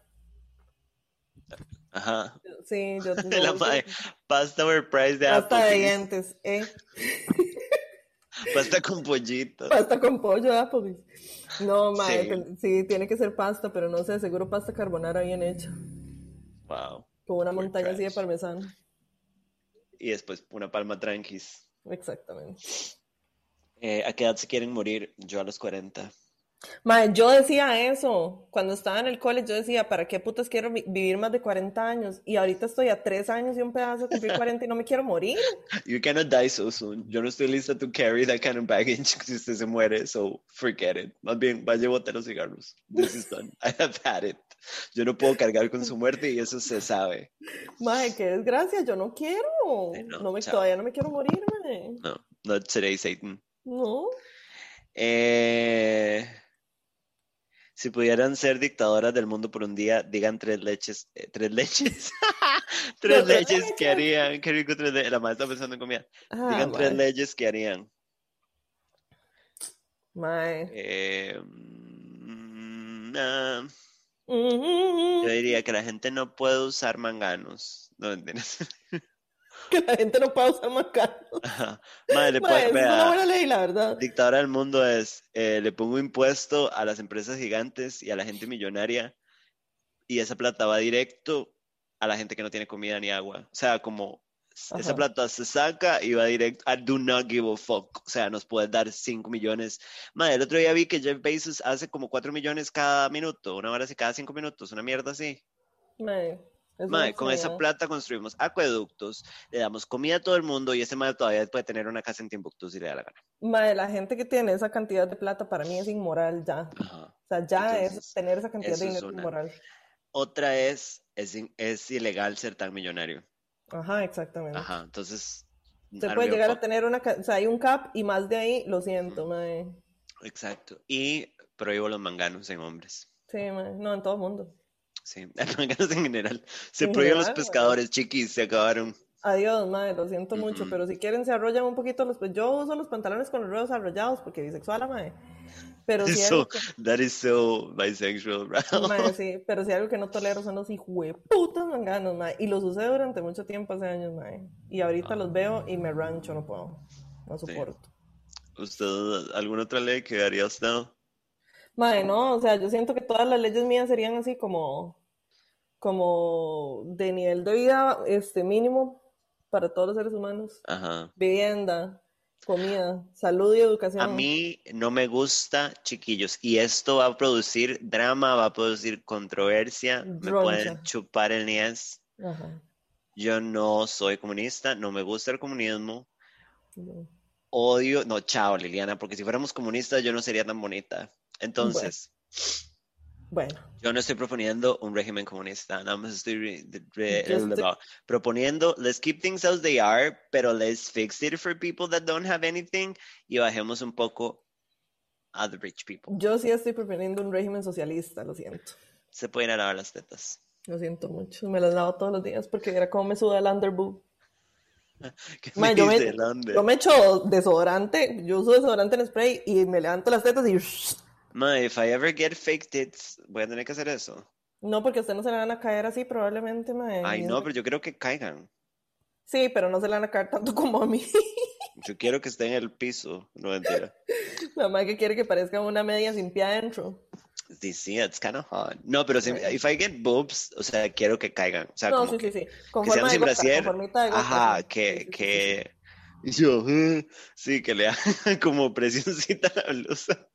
Ajá, Sí, yo de la mae, pasta overpriced de Pasta de dientes, ¿eh? pasta con pollito. Pasta con pollo de Applebee's. No, mae, Sí. sí, tiene que ser pasta, pero no sé, seguro pasta carbonara bien hecha. Wow. Con una montaña así de parmesano. Y después una palma tranquis. Exactamente. Eh, ¿A qué edad se quieren morir? Yo a los 40. Mae, yo decía eso. Cuando estaba en el college, yo decía, ¿para qué putas quiero vi- vivir más de 40 años? Y ahorita estoy a 3 años y un pedazo de cumplir 40 y no me quiero morir. You cannot die so soon. Yo no estoy lista to carry that kind of baggage si usted se muere, so forget it. Más bien, vaya a botar los cigarros. This is done. I have had it. Yo no puedo cargar con su muerte y eso se sabe. Mae, qué desgracia, yo no quiero. No, No me, todavía no me quiero morir, mae. No, not today, Satan. No. Eh, si pudieran ser dictadoras del mundo por un día, digan tres leches. eh, tres leches. tres leches que harían. Qué rico tres. La madre está pensando en comida. Ah, Digan tres leyes que harían. Mae. Eh, Mm, yo diría que la gente no puede usar manganos. No entiendes. Que la gente no pueda usar. Ajá. Madre, esa es una buena ley, la verdad. dictadora del mundo es, eh, le pongo impuesto a las empresas gigantes y a la gente millonaria y esa plata va directo a la gente que no tiene comida ni agua. O sea, como s- esa Ajá. plata se saca y va directo a do not give a fuck. O sea, nos puedes dar 5 millones. Madre, el otro día vi que Jeff Bezos hace como 4 millones cada minuto, una hora así cada 5 minutos, una mierda así. Mae, es con esa plata construimos acueductos, le damos comida a todo el mundo y ese madre todavía puede tener una casa en Timbuktu si le da la gana. Mae, la gente que tiene esa cantidad de plata para mí es inmoral ya. Ajá. O sea, ya Entonces, es tener esa cantidad de dinero es una. inmoral. Otra es, es, es ilegal ser tan millonario. Ajá, exactamente. Ajá, entonces... Se puede llegar a tener una, o sea, hay un cap y más de ahí, lo siento, mae. Exacto. Y prohíbo los manganos en hombres. Sí, mae. No, en todo el mundo. Sí, ganas en general. Se En prohíben los pescadores, chiquis, se acabaron. Adiós, madre, lo siento mucho, pero si quieren se arrollan un poquito los... pues, Yo uso los pantalones con los ruedos arrollados porque bisexual, madre. Pero si So, que... that is so bisexual, bro. Mae, sí, pero si algo que no tolero son los hijueputas manganos, mae. Y los usé durante mucho tiempo, hace años, mae. Y ahorita los veo y me rancho, no puedo. No Sí. soporto. ¿Usted, alguna otra ley que haría usted? Mae, no, o sea, yo siento que todas las leyes mías serían así como, como de nivel de vida este mínimo para todos los seres humanos. Ajá. Vivienda, comida, salud y educación. A mí no me gusta, chiquillos, y esto va a producir drama, va a producir controversia, me pueden chupar el niés. Ajá. Yo no soy comunista, no me gusta el comunismo, No. odio, no, chao, Liliana, porque si fuéramos comunistas yo no sería tan bonita. Entonces, Bueno, yo no estoy proponiendo un régimen comunista, nada más estoy re- re- Yo estoy- proponiendo, let's keep things as they are, pero let's fix it for people that don't have anything y bajemos un poco a the rich people. yo sí estoy proponiendo un régimen socialista, lo siento. Se pueden lavar las tetas. Lo siento mucho. Me las lavo todos los días porque era como me suda el underboob. ¿Qué Mae, me yo, me, yo me echo desodorante, yo uso desodorante en spray y me levanto las tetas y... Mae, if I ever get fake tits, voy a tener que hacer eso. No, porque a usted no se le van a caer así probablemente, mae. Ay, no, pero yo quiero que caigan. Sí, pero no se le van a caer tanto como a mí. Yo quiero que esté en el piso. No mentira. La madre que quiere que parezca una media sin pie adentro. Sí, sí, it's kind of hot. No, pero si, if I get boobs, o sea, quiero que caigan. O sea, No, como sí, que, sí, sí. Con que forma de gota, brasier. con de Ajá, sí. que, Sí, sí, sí, que... y Yo, sí, que le hagan como presioncita a la blusa.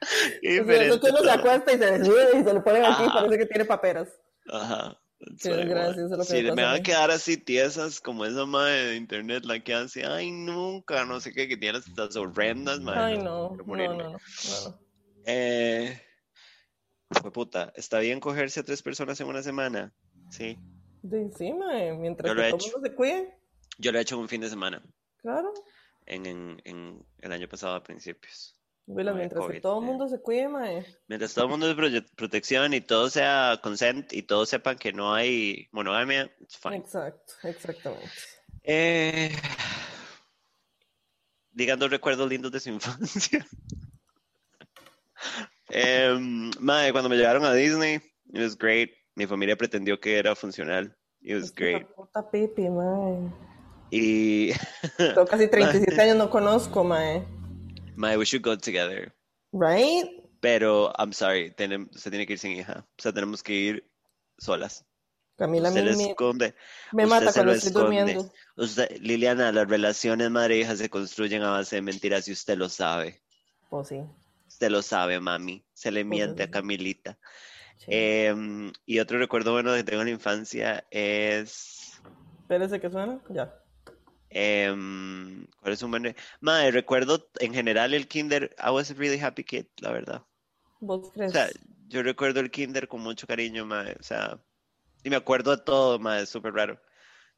Qué sí. Sí, diferente eso que uno se todo. acuesta y se desnuda y se lo ponen aquí Ajá. parece que tiene paperas. Ajá. eso es lo Sí, me van a quedar así tiesas como esa madre de internet, la que hace, ay, nunca, no sé qué, que tiene estas horrendas, madre. Ay, no, no, no, no, no. Eh, fue puta, ¿está bien cogerse a tres personas en una semana? Sí, Sí, sí, mae, mientras Yo que lo he todo el hecho. mundo se cuide, yo lo he hecho un fin de semana, claro. en, en, en el año pasado a principios. No mientras que todo el eh. mundo se cuide, mae. Mientras todo el mundo es protección y todo sea consent y todos sepan que no hay monogamia, it's fine. Exacto, exactamente. Eh, digan dos recuerdos lindos de su infancia. Em, mae, cuando me llevaron a Disney, it was great. Mi familia pretendió que era funcional. It was Es great. puta pipi, mae. Y, Tengo casi 37 años, no conozco, mae. Mae, we should go together. Right? Pero, I'm sorry, tenem- se tiene que ir sin hija. O sea, tenemos que ir solas. Camila Usted me, esconde. me usted mata se cuando estoy esconde. durmiendo. Usted, Liliana, las relaciones madre-hija se construyen a base de mentiras y usted lo sabe. Pues sí. Usted lo sabe, mami. Se le Pues miente a. Camilita. sí. Em, y otro recuerdo bueno que tengo en la infancia es. Espérese que suena. Ya. Em, ¿cuál es un buen? re- Madre, recuerdo en general el kinder. I was a really happy kid, la verdad. ¿Vos O crees? sea, yo recuerdo el kinder con mucho cariño, madre. O sea, y me acuerdo de todo, madre, es súper raro.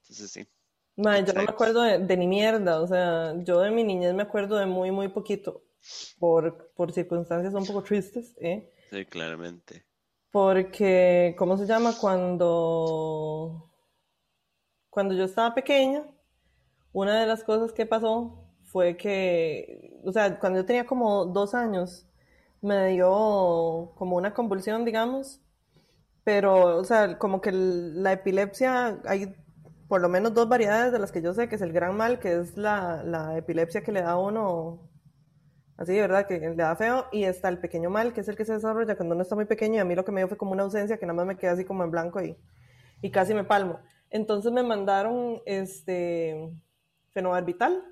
Entonces sí. Mae, yo no me acuerdo de, de ni mierda. O sea, yo de mi niñez me acuerdo de muy, muy poquito. Por, por circunstancias un poco tristes, ¿eh? Sí, claramente. Porque, ¿cómo se llama? Cuando, cuando yo estaba pequeña, una de las cosas que pasó fue que, o sea, cuando yo tenía como dos años, me dio como una convulsión, digamos, pero, o sea, como que la epilepsia, hay por lo menos dos variedades de las que yo sé, que es el gran mal, que es la, la epilepsia que le da a uno así, ¿verdad? Que le da feo, y está el pequeño mal, que es el que se desarrolla cuando uno está muy pequeño, y a mí lo que me dio fue como una ausencia, que nada más me quedé así como en blanco y, y casi me palmo. Entonces me mandaron este fenobarbital,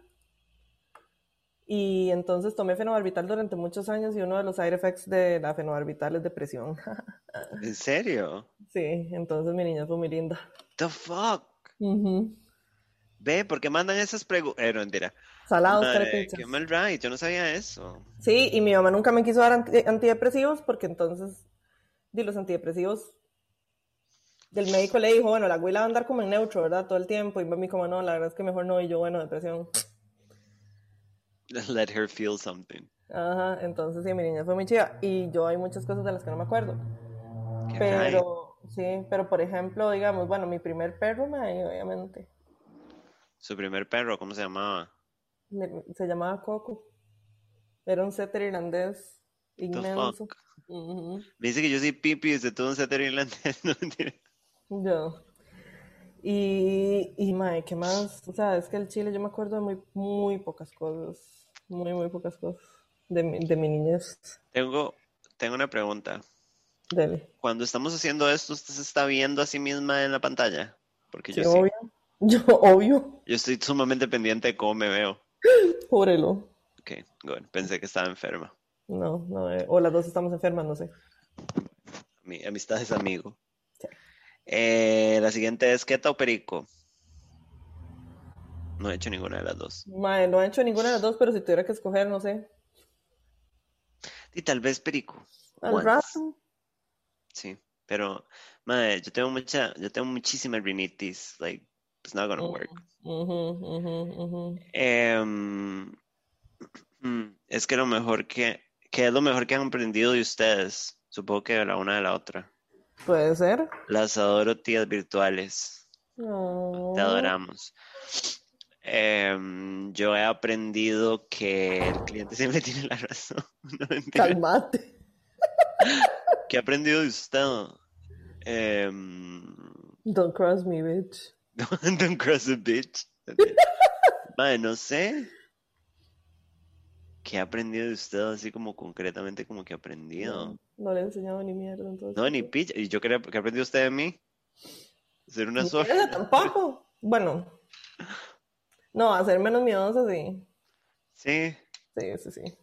y entonces tomé fenobarbital durante muchos años, y uno de los side effects de la fenobarbital es depresión. ¿En serio? Sí, entonces mi niña fue muy linda. The fuck? Ve, ¿por qué mandan esas preguntas? Eh, no, mentira. Salados, Madre, qué mal right, yo no sabía eso. Sí, y mi mamá nunca me quiso dar anti- antidepresivos porque entonces, di los antidepresivos del médico le dijo, bueno, la güey la va a andar como en neutro, ¿verdad? Todo el tiempo. Y mami como, no, la verdad es que mejor no. Y yo, bueno, depresión. Let her feel something. Ajá, entonces sí, mi niña fue muy chida. Y yo hay muchas cosas de las que no me acuerdo. Qué. Pero, sí, pero por ejemplo, digamos, bueno, mi primer perro, mae, obviamente, Su primer perro, ¿cómo se llamaba? me- se llamaba Coco. Era un setter irlandés inmenso. Me dice que yo soy pipi desde todo un setter irlandés. No, mentira. Yo. Y, y mae, ¿qué más? O sea, es que el Chile yo me acuerdo de muy, muy pocas cosas. Muy, muy pocas cosas. De mi, de mi niñez. Tengo, tengo una pregunta. Dele. Cuando estamos haciendo esto, ¿usted se está viendo a sí misma en la pantalla? Porque yo sí. obvio. Yo, obvio. Yo estoy sumamente pendiente de cómo me veo. Júrelo. Ok, good. Pensé que estaba enferma. No, no. eh, o las dos estamos enfermas, no sé. Mi amistad es amigo. Eh, la siguiente es ¿Queta o Perico? No he hecho ninguna de las dos. Mae, no he hecho ninguna de las dos, pero si tuviera que escoger, no sé. Y tal vez Perico. Al Once. rato. Sí, pero, madre, yo tengo mucha, yo tengo muchísima rinitis. Like, it's not gonna work. Ujú. Em, mm, es que lo mejor que, ¿qué es lo mejor que han aprendido de ustedes? Supongo que de la una de la otra. Puede ser. Las adoro, tías virtuales. Te adoramos. Em, yo he aprendido que el cliente siempre tiene la razón. No. Calmate. ¿Qué he aprendido de usted? Em, Don't cross me, bitch. Don't cross a bitch. Madre, no sé. ¿Qué he aprendido de usted así como concretamente como que he aprendido? No, no le he enseñado ni mierda, entonces. No, ni pitch. ¿Y yo quería, qué ha aprendido usted de mí? Ser una mierda tampoco. Bueno. No, a ser menos miedosa, sí. Sí. Sí, sí, sí.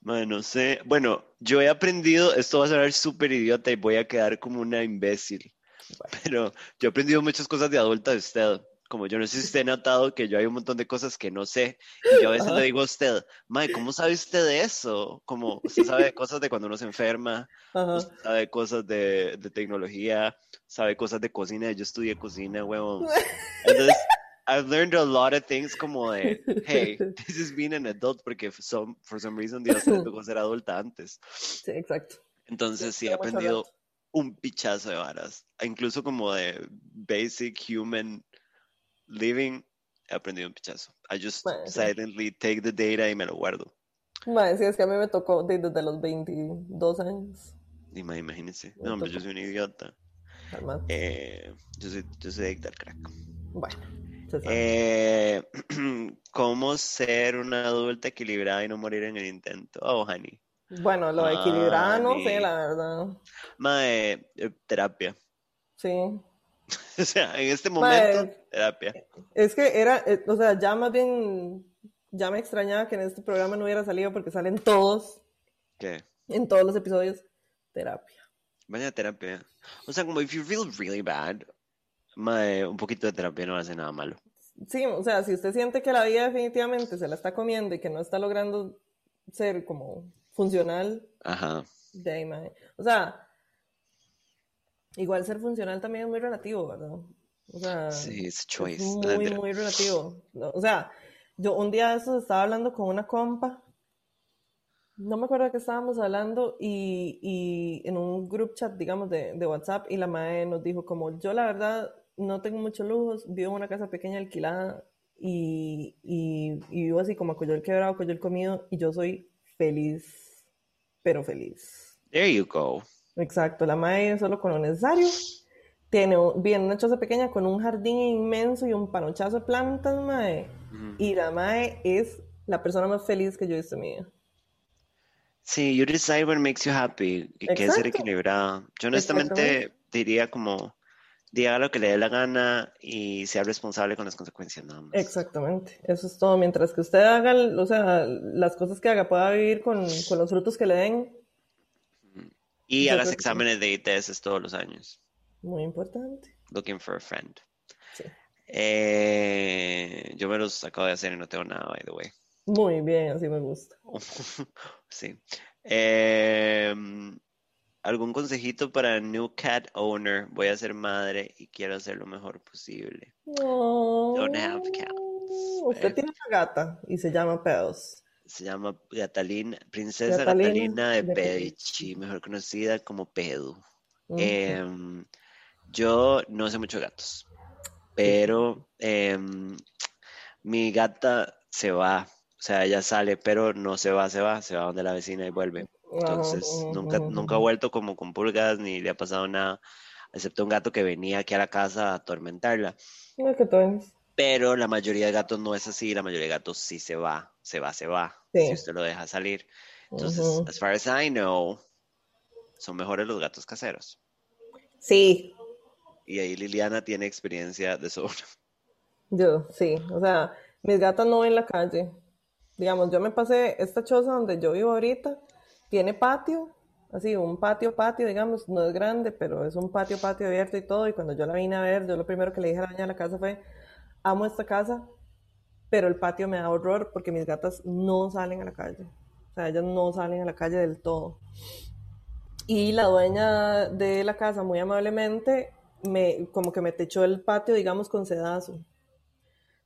Madre, no sé. Bueno, yo he aprendido, esto va a sonar súper idiota y voy a quedar como una imbécil. Pero yo he aprendido muchas cosas de adulta de usted. Como yo no sé si usted ha notado que yo hay un montón de cosas que no sé. Y yo a veces Ajá. le digo a usted, Mae, ¿cómo sabe usted de eso? Como usted sabe de cosas de cuando uno se enferma, Ajá. usted sabe cosas de, de tecnología, sabe cosas de cocina. Yo estudié cocina, huevón. Entonces, I've learned a lot of things como de, hey, this is being an adult porque for some, for some reason Dios le tocó ser adulta antes. Sí, exacto. Entonces sí he aprendido un pichazo de varas, incluso como de basic human living, he aprendido un pichazo. I just Bueno, sí. silently take the data y me lo guardo. Mae, sí, es que a mí me tocó de- desde los 22 años. Imagínense, no, hombre, yo soy un idiota. Eh, yo soy, yo soy adicto al crack. Bueno, se sabe. Eh, ¿cómo ser una adulta equilibrada y no morir en el intento? Oh, honey. Bueno, lo de equilibrada no sé, la verdad. Mae, eh, terapia. Sí. O sea, en este momento, Mae, terapia. es que era, eh, o sea, ya más bien, ya me extrañaba que en este programa no hubiera salido porque salen todos, ¿Qué? en todos los episodios, terapia. Vaya terapia. O sea, como if you feel really bad, mae, un poquito de terapia no hace nada malo. Sí, o sea, si usted siente que la vida definitivamente se la está comiendo y que no está logrando ser como funcional, Ajá. de ahí, mae. O sea, igual ser funcional también es muy relativo, ¿verdad? O sea, Sí, a es choice. Muy, muy relativo. O sea, yo un día de estos estaba hablando con una compa, no me acuerdo de qué estábamos hablando, y, y en un group chat, digamos, de, de WhatsApp, y la madre nos dijo como, yo la verdad no tengo muchos lujos, vivo en una casa pequeña alquilada, y, y, y vivo así como Coyol quebrado, Coyol comido, y yo soy feliz, pero feliz. There you go. Exacto, la madre solo con lo necesario. Tiene bien una choza pequeña con un jardín inmenso y un panochazo de plantas, mae. Y la mae es la persona más feliz que yo he visto en mi vida. Sí, you decide what makes you happy y que es ser equilibrada. Yo honestamente Exactamente. diría como, diga lo que le dé la gana y sea responsable con las consecuencias nada más. Exactamente, eso es todo. Mientras que usted haga, o sea, las cosas que haga, pueda vivir con, con los frutos que le den, Y Yo hagas sí. exámenes de ITS todos los años. muy importante. Looking for a friend. Sí. Eh, yo me los acabo de hacer y no tengo nada, by the way. Muy bien, así me gusta. Sí. Em, ¿algún consejito para new cat owner? Voy a ser madre y quiero hacer lo mejor posible. Don't have cats. Usted tiene una gata y se llama Pedos. Se llama Gatalina, Princesa Gatalina Catalina de de Pedici, mejor conocida como Pedu. Em, Yo no sé mucho de gatos, pero em, mi gata se va, o sea, ella sale, pero no se va, se va, se va donde la vecina y vuelve. Entonces, nunca, nunca ha vuelto como con pulgas ni le ha pasado nada, excepto un gato que venía aquí a la casa a atormentarla. Pero la mayoría de gatos no es así, la mayoría de gatos sí se va, se va, se va, si usted lo deja salir. Entonces, as far as I know, son mejores los gatos caseros. Sí. Y ahí Liliana tiene experiencia de sobra. Yo, sí, o sea, mis gatas no ven la calle. Digamos, yo me pasé esta choza donde yo vivo ahorita, tiene patio, así, un patio, patio, digamos, no es grande, pero es un patio, patio abierto y todo. Y cuando yo la vine a ver, yo lo primero que le dije a la de la casa fue, amo esta casa, pero el patio me da horror porque mis gatas no salen a la calle. O sea, ellas no salen a la calle del todo. Y la dueña de la casa, muy amablemente, me, como que me techó el patio, digamos, con sedazo.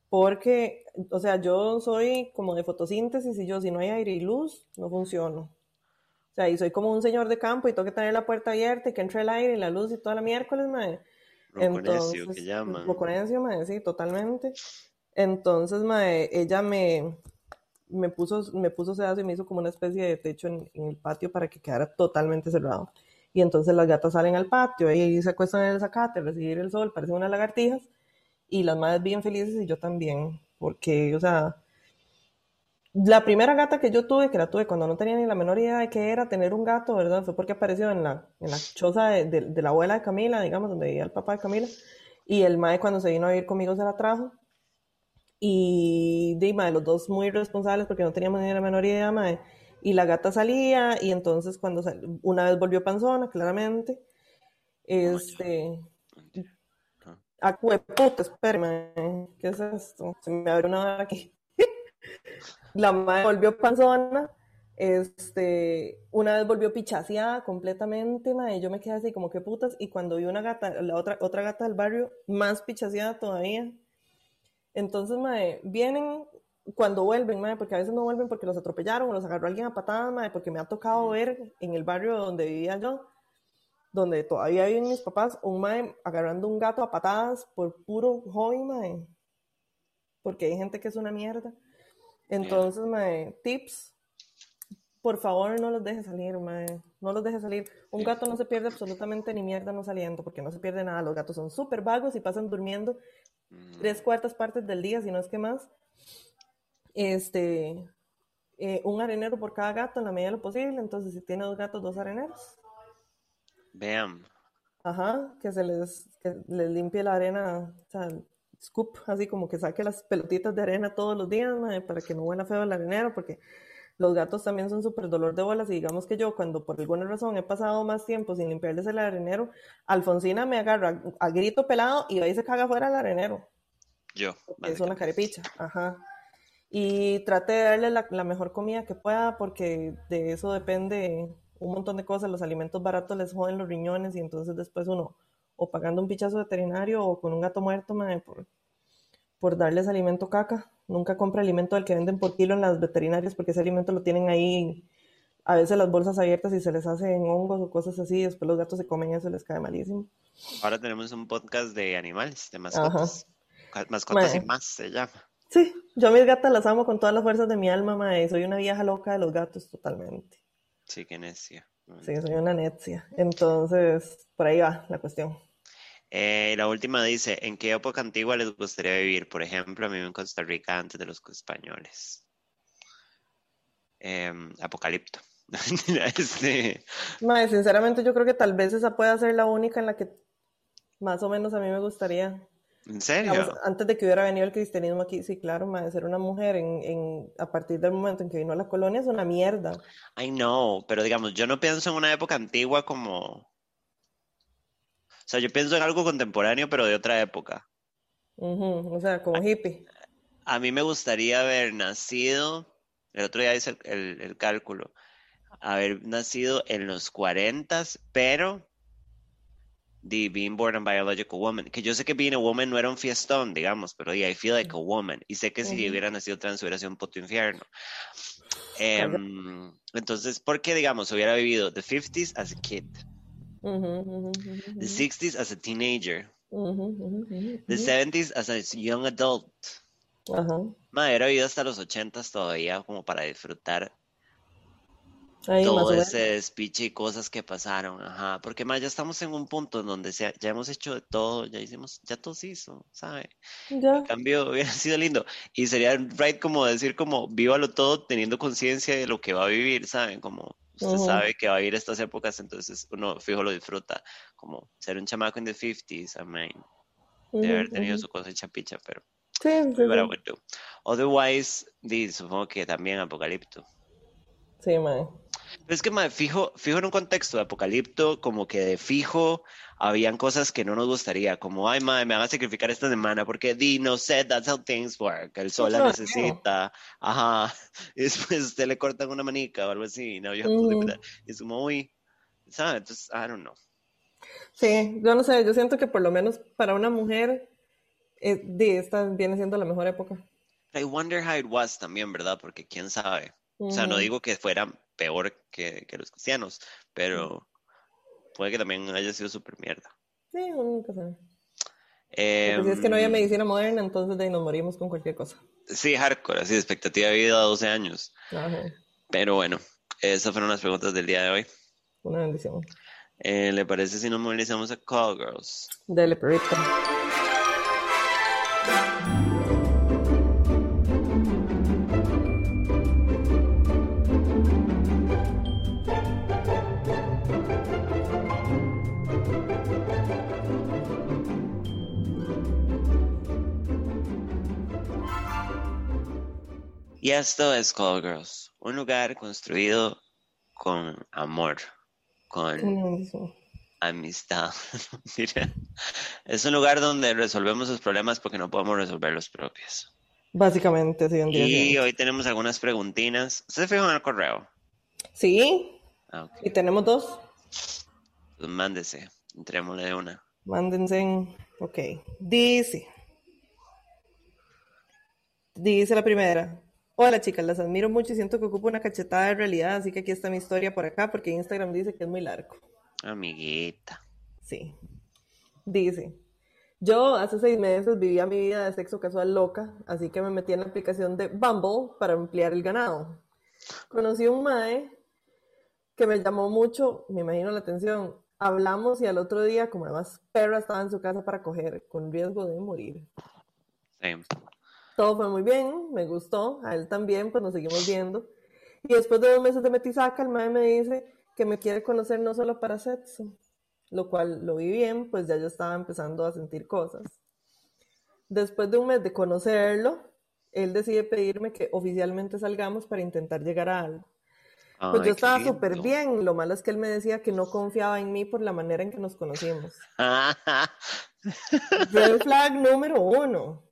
Porque, o sea, yo soy como de fotosíntesis y yo, si no hay aire y luz, no funciono. O sea, y soy como un señor de campo y tengo que tener la puerta abierta y que entre el aire y la luz y toda la miércoles, madre. Entonces, que llaman. madre, sí, totalmente. Entonces, madre, ella me, me puso, me puso sedazo y me hizo como una especie de techo en, el patio para que quedara totalmente cerrado. Y entonces las gatas salen al patio y se acuestan en el zacate a recibir el sol, parecen unas lagartijas. Y las madres bien felices y yo también, porque, o sea, la primera gata que yo tuve, que la tuve cuando no tenía ni la menor idea de qué era tener un gato, ¿verdad? Fue porque apareció en la, en la choza de, de, la abuela de Camila, digamos, donde vivía el papá de Camila. Y el mae cuando se vino a vivir conmigo se la trajo. Y de los dos muy responsables porque no teníamos ni la menor idea, mae. Y la gata salía y entonces cuando una vez volvió panzona, claramente. Este... Ah, puta, espérame, ¿qué es esto? Se me abrió una aquí. la madre volvió panzona, este, una vez volvió pichaseada completamente, madre, yo me quedé así como que putas, y cuando vi una gata, la otra, otra gata del barrio, más pichaseada todavía, entonces, madre, vienen cuando vuelven, porque a veces no vuelven porque los atropellaron o los agarró alguien a patadas, porque me ha tocado ver en el barrio donde vivía yo, donde todavía viven mis papás, un mae agarrando un gato a patadas por puro hobby, mae. Porque hay gente que es una mierda. Entonces, mae, tips, por favor no los deje salir, mae. No los deje salir. Un gato no se pierde absolutamente ni mierda no saliendo, porque no se pierde nada. Los gatos son súper vagos y pasan durmiendo mm. Tres cuartas partes del día, si no es que más. Este, eh, un arenero por cada gato en la medida de lo posible. Entonces, si tiene dos gatos, dos areneros. Vean. Ajá, que se les, que les limpie la arena, o sea, scoop, así como que saque las pelotitas de arena todos los días, para que no huela feo el arenero, porque los gatos también son súper dolor de bolas y digamos que yo cuando por alguna razón he pasado más tiempo sin limpiarles el arenero, Alfonsina me agarra a, grito pelado y ahí se caga fuera el arenero. Yo. Es una carepicha, ajá. Y trate de darle la, la mejor comida que pueda porque de eso depende un montón de cosas, los alimentos baratos les joden los riñones y entonces después uno o pagando un pichazo veterinario o con un gato muerto, madre, por, por darles alimento caca. Nunca compra alimento del que venden por kilo en las veterinarias porque ese alimento lo tienen ahí, a veces las bolsas abiertas y se les hacen hongos o cosas así, después los gatos se comen y eso les cae malísimo. Ahora tenemos un podcast de animales, de mascotas. Mascotas y más se llama. Sí, yo a mis gatas las amo con todas las fuerzas de mi alma, madre. Soy una vieja loca de los gatos totalmente. Sí, qué necia. Sí, soy una necia. Entonces, por ahí va la cuestión. Eh, la última dice, ¿en qué época antigua les gustaría vivir? Por ejemplo, a mí en Costa Rica antes de los españoles. Em, apocalipto. este... sinceramente yo creo que tal vez esa pueda ser la única en la que más o menos a mí me gustaría ¿En serio? antes de que hubiera venido el cristianismo aquí, sí, claro, de ser una mujer en, a partir del momento en que vino a la colonia es una mierda. I know, pero digamos, yo no pienso en una época antigua como... O sea, yo pienso en algo contemporáneo, pero de otra época. o sea, como hippie. A mí me gustaría haber nacido, el otro día hice el, el cálculo, haber nacido en los 40, pero the being born a biological woman, que yo sé que being a woman no era un fiestón, digamos, pero yeah, I feel like a woman, y sé que si hubiera nacido trans hubiera sido un puto infierno. Eh, entonces, ¿por qué, digamos, hubiera vivido the 50s as a kid? The 60s as a teenager. The 70s as a young adult. Ajá. Madre, era vida hasta los 80s todavía como para disfrutar Ahí, todo ese despiche y cosas que pasaron, ajá, porque más ya estamos en un punto en donde se- ya hemos hecho de todo, ya hicimos, ya todo se hizo, ¿sabe? Ya. En cambio, hubiera sido lindo. Y sería right como decir como, vívalo todo teniendo conciencia de lo que va a vivir, ¿saben? Como usted Ujú. sabe que va a vivir estas épocas, entonces uno fijo lo disfruta, como ser un chamaco en the 50s, I mean, de haber tenido ujú. su cosecha picha, pero Sí, would do. Otherwise, supongo que también Apocalipto. Sí, mae. Es que, mae, fijo, fijo en un contexto de apocalipto, como que de fijo habían cosas que no nos gustaría, como, ay, mae, me van a sacrificar esta semana porque di, no sé, that's how things work, el sol la necesita, ajá, y después usted le cortan una manica o algo así, no, you have to live with Ujú. that. Y es como, uy, ¿sabes? Entonces, I don't know. Sí, yo no sé, yo siento que por lo menos para una mujer, eh, di, esta viene siendo la mejor época. I wonder how it was también, ¿verdad? Porque quién sabe. O sea, no digo que fuera peor que, que los cristianos, pero puede que también haya sido súper mierda. Sí, uno nunca sabe. Si es que no había Em, medicina moderna, entonces de ahí nos morimos con cualquier cosa. Sí, hardcore, así, expectativa de vida 12 años. Ajá, Pero bueno, esas fueron las preguntas del día de hoy. una bendición. Eh, ¿Le parece si nos movilizamos a Call Girls? Dele, perrito. Y esto es Call Girls, un lugar construido con amor, con amistad. Es un lugar donde resolvemos los problemas porque no podemos resolver los propios. Básicamente, sí, Y hoy tenemos algunas preguntinas. ¿Usted se fijó en el correo? Sí, Ah, y tenemos dos. Pues mándese, entrémosle de una. Mándense en... Ok. Dice. Dice la primera. Hola chicas, las admiro mucho y siento que ocupo una cachetada de realidad, así que aquí está mi historia por acá, porque Instagram dice que es muy largo. Amiguita. Sí. Dice, yo hace seis meses vivía mi vida de sexo casual loca, así que me metí en la aplicación de Bumble para ampliar el ganado. Conocí a un mae que me llamó mucho, me imagino la atención. Hablamos y al otro día, como además perra estaba en su casa para coger, con riesgo de morir. Sí. Todo fue muy bien, me gustó, a él también, pues nos seguimos viendo. Y después de dos meses de metisaca, el mae me dice que me quiere conocer no solo para sexo, lo cual lo vi bien, pues ya yo estaba empezando a sentir cosas. Después de un mes de conocerlo, él decide pedirme que oficialmente salgamos para intentar llegar a algo. Pues Ay, yo qué estaba súper bien, lo malo es que él me decía que no confiaba en mí por la manera en que nos conocimos. Red flag número uno.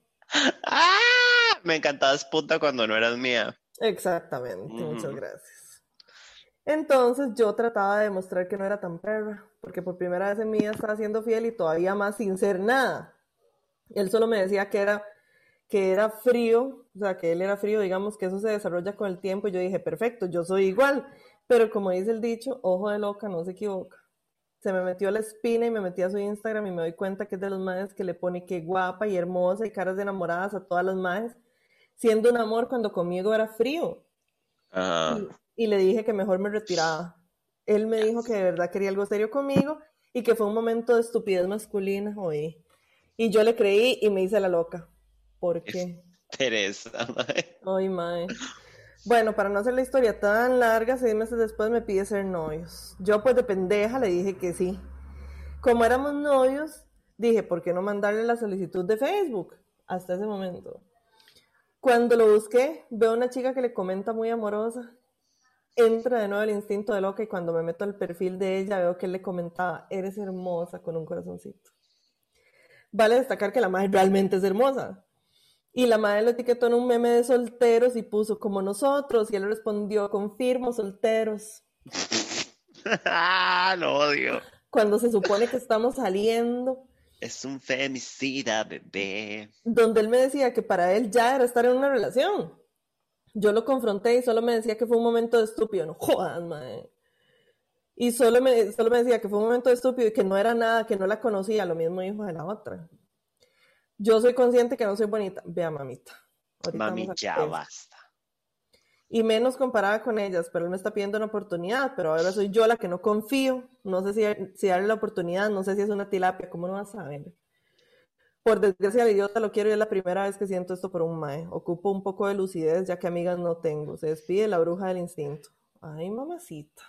¡Ah! Me encantabas puta cuando no eras mía. Exactamente, muchas gracias. Entonces yo trataba de demostrar que no era tan perra, porque por primera vez en mi vida estaba siendo fiel y todavía más sin ser nada. Él solo me decía que era, que era frío, o sea, que él era frío, digamos que eso se desarrolla con el tiempo. Y yo dije, perfecto, yo soy igual. Pero como dice el dicho, ojo de loca no se equivoca. Se me metió la espina y me metí a su Instagram y me doy cuenta que es de los madres que le pone que guapa y hermosa y caras de enamoradas a todas las madres, siendo un amor cuando conmigo era frío. Y, y le dije que mejor me retiraba. Él me dijo que de verdad quería algo serio conmigo y que fue un momento de estupidez masculina, oí. Y yo le creí y me hice la loca. ¿Por qué? Teresa. mae. Ay, mae. Bueno, para no hacer la historia tan larga, seis meses después me pide ser novios. Yo, pues de pendeja, le dije que sí. Como éramos novios, dije, ¿por qué no mandarle la solicitud de Facebook? Hasta ese momento. Cuando lo busqué, veo una chica que le comenta muy amorosa. Entra de nuevo el instinto de loca y cuando me meto al perfil de ella, veo que él le comentaba, eres hermosa con un corazoncito. Vale destacar que la madre realmente es hermosa. Y la madre lo etiquetó en un meme de solteros y puso como nosotros. Y él respondió, confirmo, solteros. Ah, lo odio. Cuando se supone que estamos saliendo, Es un femicida, bebé. donde él me decía que para él ya era estar en una relación. Yo lo confronté y solo me decía que fue un momento de estúpido. No jodas, madre. Y solo me, solo me decía que fue un momento estúpido y que no era nada, que no la conocía, lo mismo dijo de la otra. Yo soy consciente que no soy bonita. Vea, mamita. Mami, ya basta. Y menos comparada con ellas, pero él me está pidiendo una oportunidad, pero ahora soy yo la que no confío. No sé si, si darle la oportunidad, no sé si es una tilapia, ¿cómo no vas a ver? Por desgracia, el idiota lo quiero y es la primera vez que siento esto por un mae. Ocupo un poco de lucidez ya que amigas no tengo. Se despide la bruja del instinto. Ay, mamacita.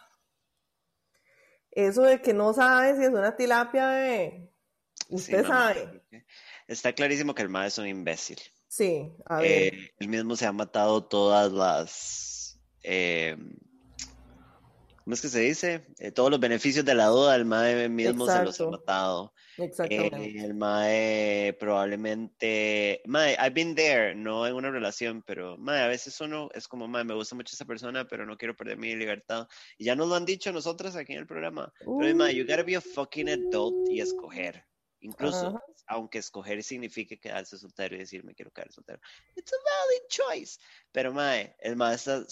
Eso de que no sabe si es una tilapia, de... usted sabe. Está clarísimo que el mae es un imbécil. Sí, a ver. Eh, él mismo se ha matado todas las. Eh, ¿Cómo es que se dice? Eh, todos los beneficios de la duda, el MAE mismo se los ha matado. Exactamente. el MAE probablemente. MAE, I've been there, no en una relación, pero MAE, a veces uno es como, MAE, me gusta mucho esa persona, pero no quiero perder mi libertad. Y ya nos lo han dicho nosotros aquí en el programa. Pero, MAE, you gotta be a fucking adult y escoger. Incluso, aunque escoger signifique quedarse soltero y decir me quiero quedar soltero. It's a valid choice. Pero, Mae, el Mae está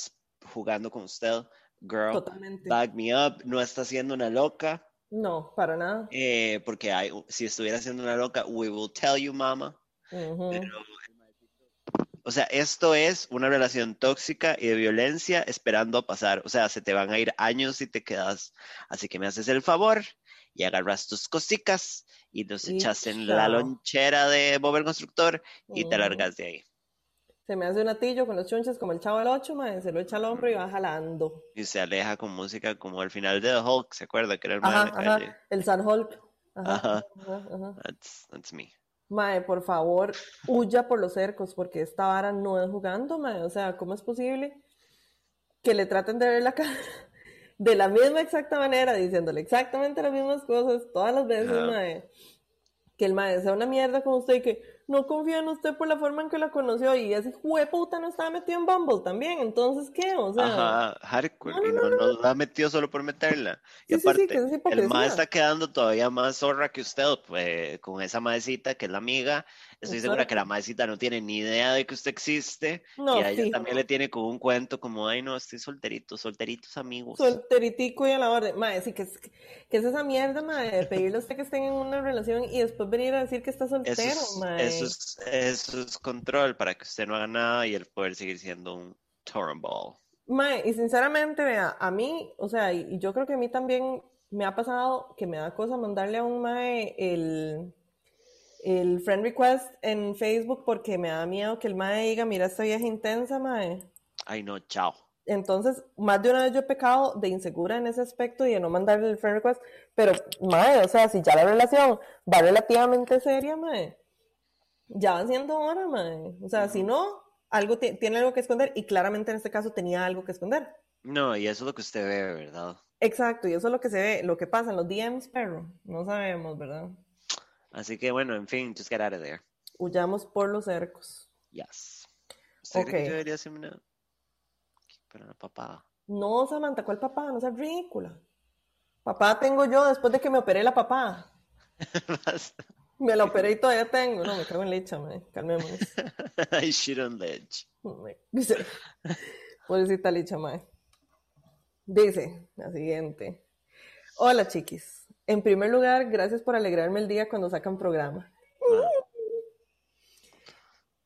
jugando con usted. Girl, Totalmente. back me up. No está siendo una loca. No, para nada. Eh, porque hay, si estuviera siendo una loca, we will tell you, mama. Pero, o sea, esto es una relación tóxica y de violencia esperando a pasar. O sea, se te van a ir años si te quedas. Así que me haces el favor y agarras tus cositas y los echas en la lonchera de Bob el Constructor y te largas de ahí. Se me hace un atillo con los chunches como el chavo del 8, se lo echa al hombro y va jalando. Y se aleja con música como al final de The Hulk, ¿se acuerda? Que era el ajá, El San Hulk. Ajá. That's, that's, me. Mae, por favor, huya por los cercos, porque esta vara no es jugando, mae. O sea, ¿cómo es posible que le traten de ver la cara de la misma exacta manera, diciéndole exactamente las mismas cosas todas las veces, mae, que el mae sea una mierda con usted y que no confía en usted por la forma en que la conoció y ese puta no estaba metido en Bumble también, entonces ¿qué? O sea, Ajá, hardcore, no, y no, no, la ha metido solo por meterla. Y aparte, el mae está quedando todavía más zorra que usted, pues, con esa maecita que es la amiga, Estoy segura que la maecita no tiene ni idea de que usted existe. y a ella también le tiene como un cuento como, ay, no, estoy solterito, solteritos amigos. Solteritico y a la orden. Mae, sí, que es, que es esa mierda, mae, de pedirle a usted que estén en una relación y después venir a decir que está soltero, eso mae. Eso es, eso es control para que usted no haga nada y él poder seguir siendo un ball. Mae, y sinceramente, vea, a mí, o sea, y, yo creo que a mí también me ha pasado que me da cosa mandarle a un mae el el friend request en Facebook porque me da miedo que el mae diga, mira esta vieja intensa, mae. Ay, no, chao. Entonces, más de una vez yo he pecado de insegura en ese aspecto y de no mandarle el friend request, pero, mae, o sea, si ya la relación va relativamente seria, mae, ya va siendo hora, mae. O sea, si no, algo tiene algo que esconder y claramente en este caso tenía algo que esconder. No, y eso es lo que usted ve, ¿verdad? Exacto, y eso es lo que se ve, lo que pasa en los DMs, pero no sabemos, ¿verdad? Así que bueno, en fin, just get out of there. Huyamos por los cercos. Yes. ¿Usted cree que yo debería hacerme una... Pero una papada? No, Samantha, ¿cuál papá? No seas ridícula. Papá tengo yo después de que me operé la papá. me la operé y todavía tengo. No, me cago en leche, me. Calmémonos. I shit on ledge. Dice, pobrecita licha, mae. Dice la siguiente. Hola, chiquis. En primer lugar, gracias por alegrarme el día cuando sacan programa.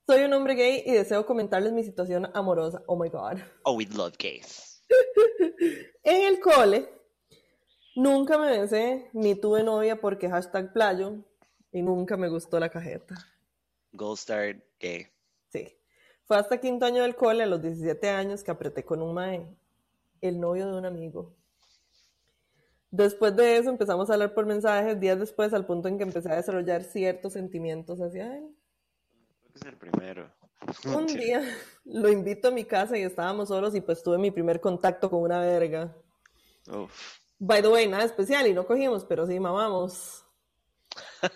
Soy un hombre gay y deseo comentarles mi situación amorosa. Oh my God. Oh, we love gays. en el cole, nunca me besé ni tuve novia porque hashtag playo y nunca me gustó la cajeta. Gold Star gay. Sí. Fue hasta quinto año del cole, a los 17 años, que apreté con un mae, el novio de un amigo. Después de eso empezamos a hablar por mensajes días después al punto en que empecé a desarrollar ciertos sentimientos hacia él. Creo que es el primero. Un día lo invito a mi casa y estábamos solos y pues tuve mi primer contacto con una verga. Uf. By the way, nada especial y no cogimos, pero sí mamamos.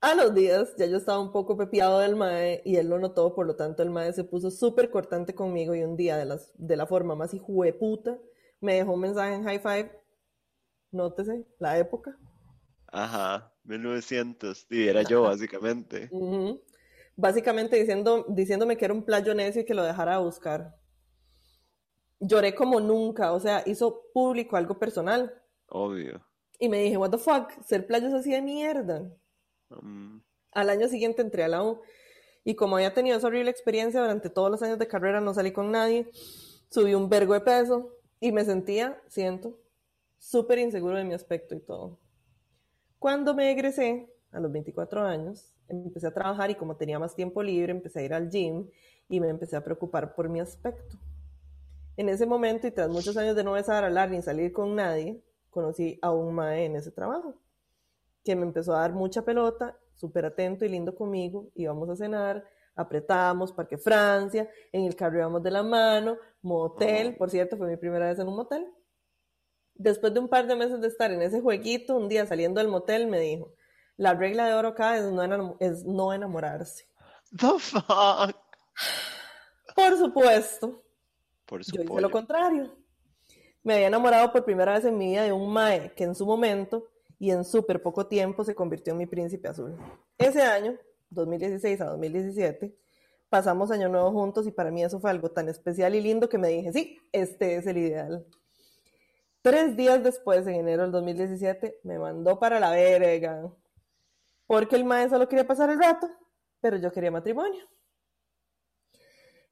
a los días ya yo estaba un poco pepiado del mae y él lo notó, por lo tanto el mae se puso súper cortante conmigo y un día de, las, de la forma más puta me dejó un mensaje en high five nótese la época. Ajá, 1900, y era yo básicamente. Básicamente diciendo, diciéndome que era un playo necio y que lo dejara buscar. lloré como nunca, o sea, hizo público algo personal. Obvio. Y me dije, what the fuck, ser playo es así de mierda. Mm, Al año siguiente entré a la U y como había tenido esa horrible experiencia durante todos los años de carrera, no salí con nadie, subí un vergo de peso y me sentía, siento, súper inseguro de mi aspecto y todo. Cuando me egresé, a los 24 años, empecé a trabajar y como tenía más tiempo libre, empecé a ir al gym y me empecé a preocupar por mi aspecto. En ese momento y tras muchos años de no besar, hablar ni salir con nadie, conocí a un mae en ese trabajo, que me empezó a dar mucha pelota, súper atento y lindo conmigo, íbamos a cenar, apretábamos, Parque Francia, en el carro íbamos de la mano, motel, por cierto, fue mi primera vez en un motel. Después de un par de meses de estar en ese jueguito, un día saliendo del motel me dijo, la regla de oro acá es no, es no enamorarse. The fuck. Por supuesto, Por yo hice lo supuesto. contrario. Me había enamorado por primera vez en mi vida de un mae que en su momento y en súper poco tiempo se convirtió en mi príncipe azul. Ese año, 2016 a 2017, pasamos año nuevo juntos y para mí eso fue algo tan especial y lindo que me dije, sí, este es el ideal. Tres días después, en enero del 2017, me mandó para la verga. Porque el mae solo quería pasar el rato, pero yo quería matrimonio.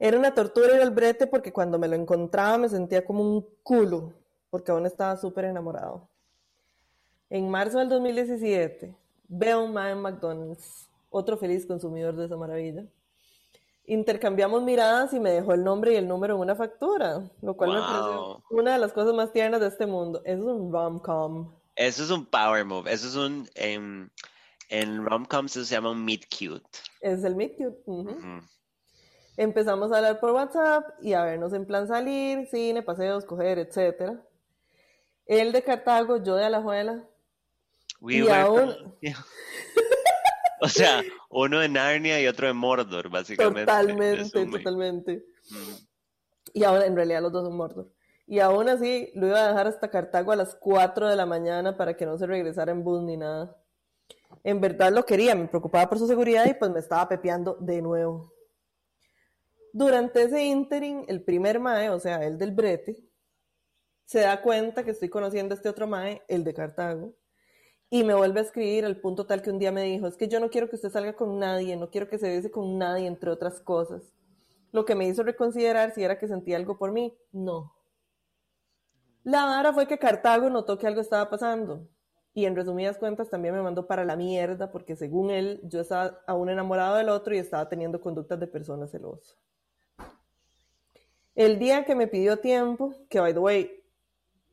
Era una tortura ir al brete porque cuando me lo encontraba me sentía como un culo, porque aún estaba súper enamorado. En marzo del 2017, veo a un mae en McDonald's, otro feliz consumidor de esa maravilla. Intercambiamos miradas y me dejó el nombre y el número en una factura, lo cual me Wow. pareció una de las cosas más tiernas de este mundo. Eso es un rom-com. Eso es un power move. Eso es un. em, en rom-coms se llama un meet cute. Es el meet cute. Empezamos a hablar por WhatsApp y a vernos en plan salir, cine, paseos, coger, etc. Él de Cartago, yo de Alajuela. We Y aún- O sea, uno de Narnia y otro de Mordor, básicamente. Totalmente, totalmente. Mm. Y ahora, en realidad, los dos son Mordor. Y aún así, lo iba a dejar hasta Cartago a las 4 de la mañana para que no se regresara en bus ni nada. En verdad lo quería, me preocupaba por su seguridad y pues me estaba pepeando de nuevo. Durante ese interim, el primer mae, o sea, el del brete, se da cuenta que estoy conociendo a este otro mae, el de Cartago, y me vuelve a escribir al punto tal que un día me dijo, es que yo no quiero que usted salga con nadie, no quiero que se bese con nadie, entre otras cosas. Lo que me hizo reconsiderar si era que sentía algo por mí. No. La vara fue que Cartago notó que algo estaba pasando. Y en resumidas cuentas también me mandó para la mierda porque según él yo estaba aún enamorado del otro y estaba teniendo conductas de persona celosa. El día que me pidió tiempo, que by the way,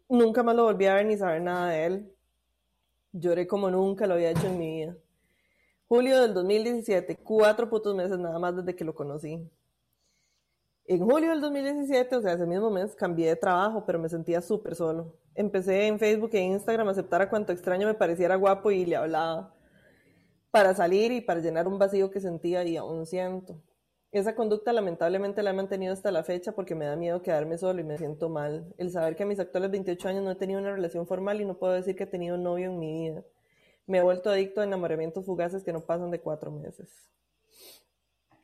nunca más lo volví a ver ni saber nada de él, lloré como nunca lo había hecho en mi vida. Julio del 2017, cuatro putos meses nada más desde que lo conocí. En julio del 2017, o sea, ese mismo mes, cambié de trabajo, pero me sentía súper solo. Empecé en Facebook e Instagram a aceptar a cuanto extraño me pareciera guapo y le hablaba para salir y para llenar un vacío que sentía y aún siento. Esa conducta lamentablemente la he mantenido hasta la fecha porque me da miedo quedarme solo y me siento mal. El saber que a mis actuales 28 años no he tenido una relación formal y no puedo decir que he tenido un novio en mi vida. Me he vuelto adicto a enamoramientos fugaces que no pasan de cuatro meses.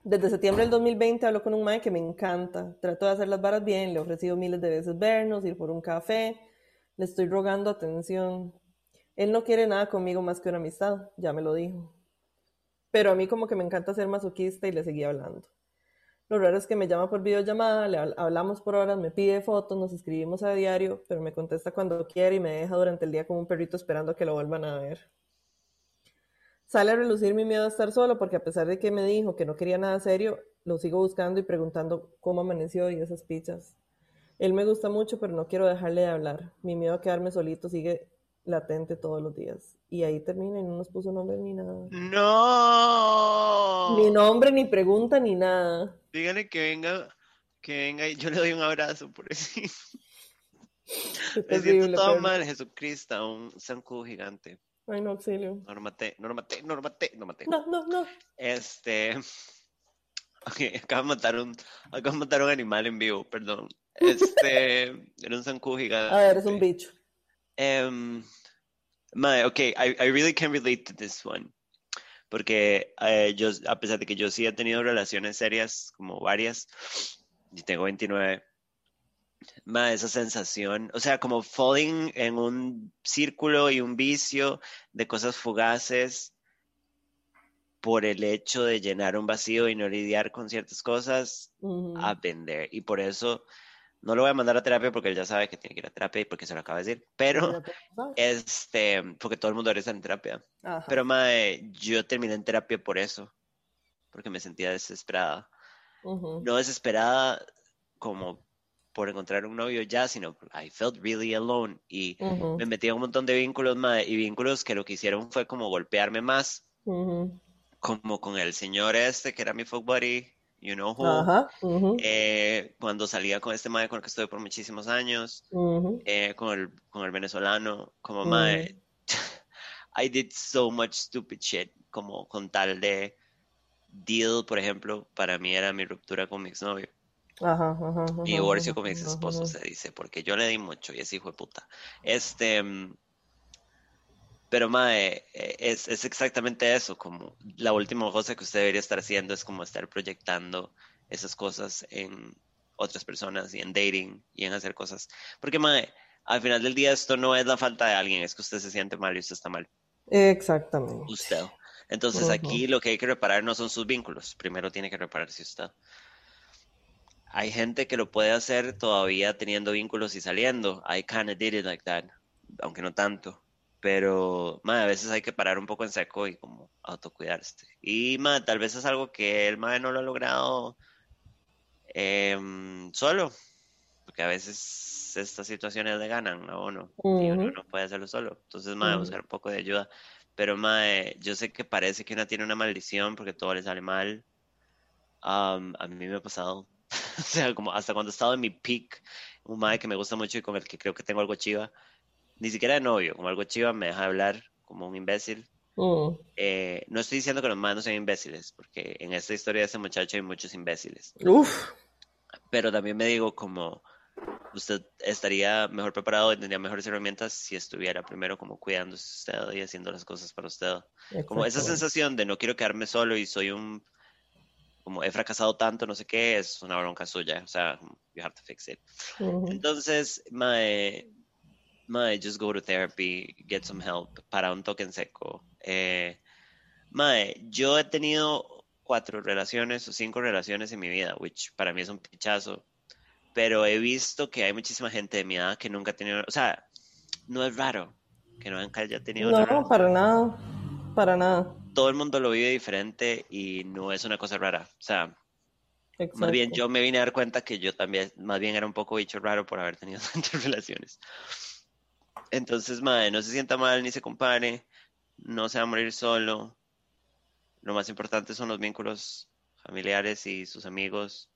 Desde septiembre del 2020 hablo con un mae que me encanta. Trato de hacer las varas bien, le he ofrecido miles de veces vernos, ir por un café. Le estoy rogando atención. Él no quiere nada conmigo más que una amistad, ya me lo dijo. Pero a mí como que me encanta ser masoquista y le seguí hablando. Lo raro es que me llama por videollamada, le hablamos por horas, me pide fotos, nos escribimos a diario, pero me contesta cuando quiere y me deja durante el día como un perrito esperando a que lo vuelvan a ver. Sale a relucir mi miedo a estar solo porque a pesar de que me dijo que no quería nada serio, lo sigo buscando y preguntando cómo amaneció y esas pichas. Él me gusta mucho, pero no quiero dejarle de hablar. Mi miedo a quedarme solito sigue latente todos los días. Y ahí termina y no nos puso nombre ni nada. No. Ni nombre, ni pregunta, ni nada. Dígale que venga, que venga y yo le doy un abrazo por eso. Me siento todo pero- mal, Jesucristo, un zancudo gigante. Ay, no, auxilio. No lo maté, no lo maté, no no. No, no, no. Este. Ok, acabo de matar un, acabo de matar un animal en vivo, perdón. Este, era un zancudo gigante. A ver, es un bicho. Um, mae, ok, I, I really can relate to this one. Porque eh, yo, a pesar de que yo sí he tenido relaciones serias, como varias, y tengo 29, Ma, esa sensación, o sea, como falling en un círculo y un vicio de cosas fugaces por el hecho de llenar un vacío y no lidiar con ciertas cosas, a vender. Y por eso no lo voy a mandar a terapia porque él ya sabe que tiene que ir a terapia y porque se lo acaba de decir, pero este, porque todo el mundo ahora está en terapia. Pero mae, yo terminé en terapia por eso, porque me sentía desesperada. No desesperada como por encontrar un novio ya, sino I felt really alone y me metí un montón de vínculos mae, y vínculos que lo que hicieron fue como golpearme más, como con el señor este que era mi folk buddy you know eh, cuando salía con este mae con el que estuve por muchísimos años, eh, con, el, con el venezolano, como mae, I did so much stupid shit, como con tal de deal, por ejemplo, para mí era mi ruptura con mi exnovio. Ajá, mi divorcio con mi ex esposo se dice, porque yo le di mucho y ese hijo de puta. Este, mm, pero, Mae, eh, es, es, exactamente eso, como la última cosa que usted debería estar haciendo es como estar proyectando esas cosas en otras personas y en dating y en hacer cosas. Porque, Mae, al final del día esto no es la falta de alguien, es que usted se siente mal y usted está mal. Exactamente. Usted. Entonces aquí lo que hay que reparar no son sus vínculos, primero tiene que repararse usted. Hay gente que lo puede hacer todavía teniendo vínculos y saliendo. I kinda did it like that, aunque no tanto pero a veces hay que parar un poco en seco y como autocuidarse. Y tal vez es algo que el madre no lo ha logrado em, solo, porque a veces estas situaciones le ganan a uno y uno no puede hacerlo solo. Entonces, madre, buscar un poco de ayuda. Pero, madre, yo sé que parece que una tiene una maldición porque todo le sale mal. a mí me ha pasado. o sea, como hasta cuando he estado en mi peak, un madre que me gusta mucho y con el que creo que tengo algo chiva ni siquiera de novio, como algo chiva, me deja hablar como un imbécil. Mm. Eh, no estoy diciendo que los manos sean imbéciles, porque en esta historia de ese muchacho hay muchos imbéciles. Uf. Pero también me digo como usted estaría mejor preparado y tendría mejores herramientas si estuviera primero como cuidándose usted y haciendo las cosas para usted. Como esa sensación de no quiero quedarme solo y soy un como he fracasado tanto, no sé qué, es una bronca suya, o sea, you have to fix it. Entonces, my, mae, just go to therapy, get some help, para un toque en seco. Eh, mae, yo he tenido cuatro relaciones o cinco relaciones en mi vida, which para mí es un pichazo, pero he visto que hay muchísima gente de mi edad que nunca ha tenido, o sea, no es raro que no haya tenido. No, para nada, para nada. Todo el mundo lo vive diferente y no es una cosa rara, o sea, Más bien, yo me vine a dar cuenta que yo también, más bien era un poco bicho raro por haber tenido tantas relaciones. Entonces, madre, no se sienta mal ni se compare, no se va a morir solo. Lo más importante son los vínculos familiares y sus amigos.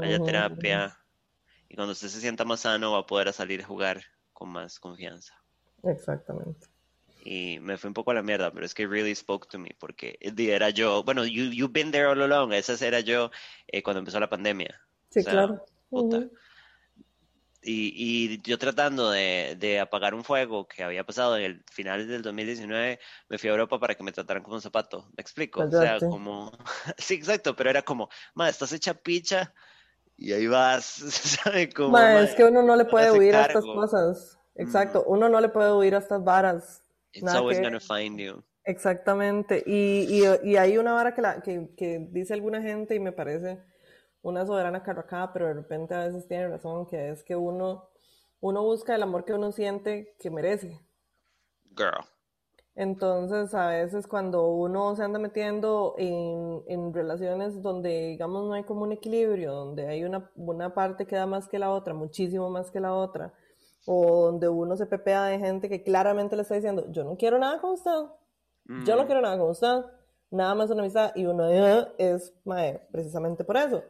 Haya terapia. Y cuando usted se sienta más sano, va a poder salir a jugar con más confianza. Exactamente. Y me fue un poco a la mierda, pero es que really spoke to me, porque era yo, bueno, you, you've been there all along, esa era yo eh, cuando empezó la pandemia. Sí, claro. Y, yo tratando de, apagar un fuego que había pasado en el final del 2019, me fui a Europa para que me trataran como un zapato. ¿Me explico? O sea, como... sí, exacto, pero era como, ma, estás hecha picha y ahí vas, ¿sabes? Como, es que uno no le puede huir a estas cosas. Exacto, uno no le puede huir a estas varas. It's always gonna find you. Exactamente. Y, y, hay una vara que, la, que, que dice alguna gente y me parece una soberana carracada, pero de repente a veces tiene razón, que es que uno, uno busca el amor que uno siente que merece. Girl. Entonces, a veces cuando uno se anda metiendo en, en, relaciones donde, digamos, no hay como un equilibrio, donde hay una, una parte que da más que la otra, muchísimo más que la otra, o donde uno se pepea de gente que claramente le está diciendo, yo no quiero nada con usted, yo no quiero nada con usted, nada más una amistad y uno es precisamente por eso.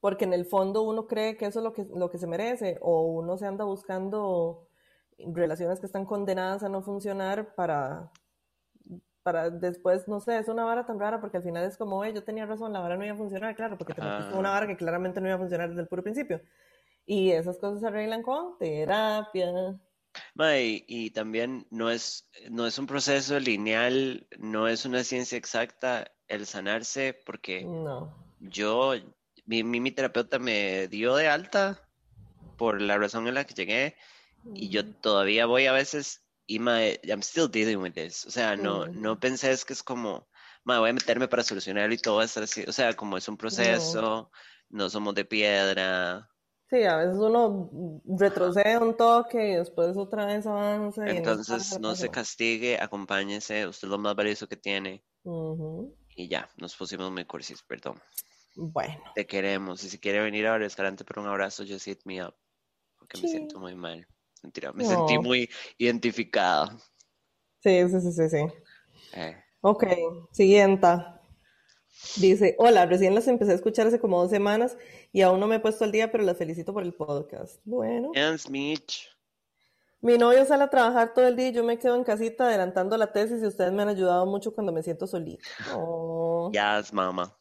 Porque en el fondo uno cree que eso es lo que, lo que se merece o uno se anda buscando relaciones que están condenadas a no funcionar para, para después, no sé, es una vara tan rara porque al final es como, yo tenía razón, la vara no iba a funcionar, claro, porque te una vara que claramente no iba a funcionar desde el puro principio. Y esas cosas se arreglan con terapia, y, también no es, no es un proceso lineal, no es una ciencia exacta el sanarse, porque yo, mi, mi, terapeuta me dio de alta por la razón en la que llegué y yo todavía voy a veces y my, I'm still dealing with this. O sea, no, no pensé es que es como, me voy a meterme para solucionarlo y todo va a estar así. O sea, como es un proceso, no, somos de piedra. Sí, a veces uno retrocede un toque y después otra vez avanza. Entonces, no, se castigue, acompáñese, usted es lo más valioso que tiene. Y ya, nos pusimos muy cursis, perdón. Bueno. Te queremos. Y si quiere venir a restaurante por un abrazo, just hit me up. Porque me siento muy mal. Mentira, me sentí muy identificada. Sí, sí, sí, sí, sí. Eh. Ok, siguiente. Dice, hola, recién las empecé a escuchar hace como dos semanas y aún no me he puesto al día, pero las felicito por el podcast. Bueno. Mi novio sale a trabajar todo el día y yo me quedo en casita adelantando la tesis y ustedes me han ayudado mucho cuando me siento solita. Oh. Yes, mamá.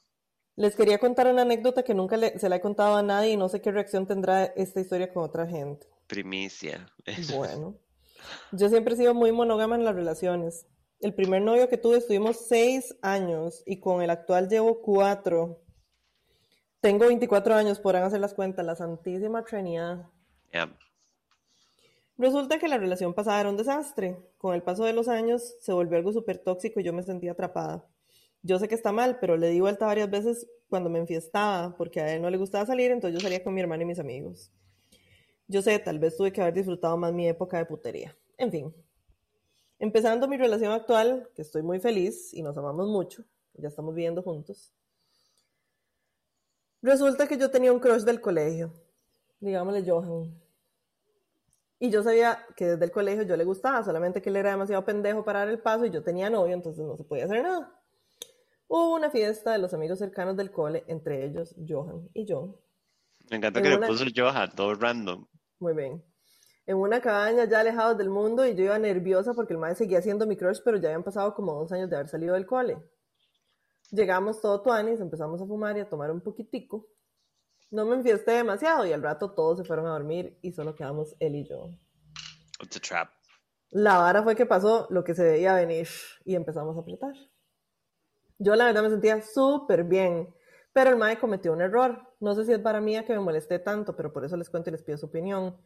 Les quería contar una anécdota que nunca se la he contado a nadie y no sé qué reacción tendrá esta historia con otra gente. Primicia. Bueno, yo siempre he sido muy monógama en las relaciones. El primer novio que tuve estuvimos seis años y con el actual llevo cuatro. Tengo 24 años, podrán hacer las cuentas, la Santísima Trinidad. Resulta que la relación pasada era un desastre. Con el paso de los años se volvió algo súper tóxico y yo me sentía atrapada. Yo sé que está mal, pero le di vuelta varias veces cuando me enfiestaba, porque a él no le gustaba salir, entonces yo salía con mi hermana y mis amigos. Yo sé, tal vez tuve que haber disfrutado más mi época de putería. En fin. Empezando mi relación actual, que estoy muy feliz y nos amamos mucho, ya estamos viviendo juntos. Resulta que yo tenía un crush del colegio, digámosle Johan. Y yo sabía que desde el colegio yo le gustaba, solamente que él era demasiado pendejo para dar el paso y yo tenía novio, entonces no se podía hacer nada. Hubo una fiesta de los amigos cercanos del cole, entre ellos Johan y yo. Me encanta que le puso Johan, todo random. Muy bien. En una cabaña ya alejados del mundo y yo iba nerviosa porque el maestro seguía siendo mi crush, pero ya habían pasado como dos años de haber salido del cole. Llegamos todo tuanis, empezamos a fumar y a tomar un poquitico. No me enfiesté demasiado y al rato todos se fueron a dormir y solo quedamos él y yo. It's a trap. La vara fue que pasó lo que se veía venir y empezamos a apretar. Yo la verdad me sentía súper bien, pero el mae cometió un error. No sé si es para mí que me molesté tanto, pero por eso les cuento y les pido su opinión.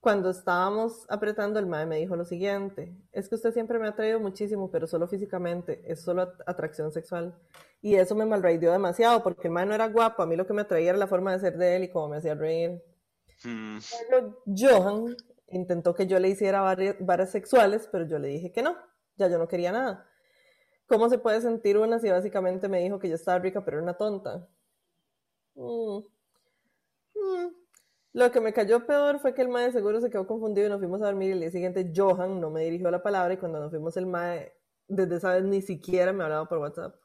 Cuando estábamos apretando, el mae me dijo lo siguiente, es que usted siempre me ha traído muchísimo, pero solo físicamente, es solo atracción sexual. Y eso me malraidió demasiado, porque el mae no era guapo, a mí lo que me atraía era la forma de ser de él y cómo me hacía reír. Hmm. Johan intentó que yo le hiciera varias sexuales, pero yo le dije que no, ya yo no quería nada. ¿Cómo se puede sentir una si básicamente me dijo que yo estaba rica pero era una tonta? Mm. Mm. Lo que me cayó peor fue que el mae seguro se quedó confundido y nos fuimos a dormir y el día siguiente Johan no me dirigió la palabra y cuando nos fuimos el mae desde esa vez ni siquiera me hablaba por WhatsApp.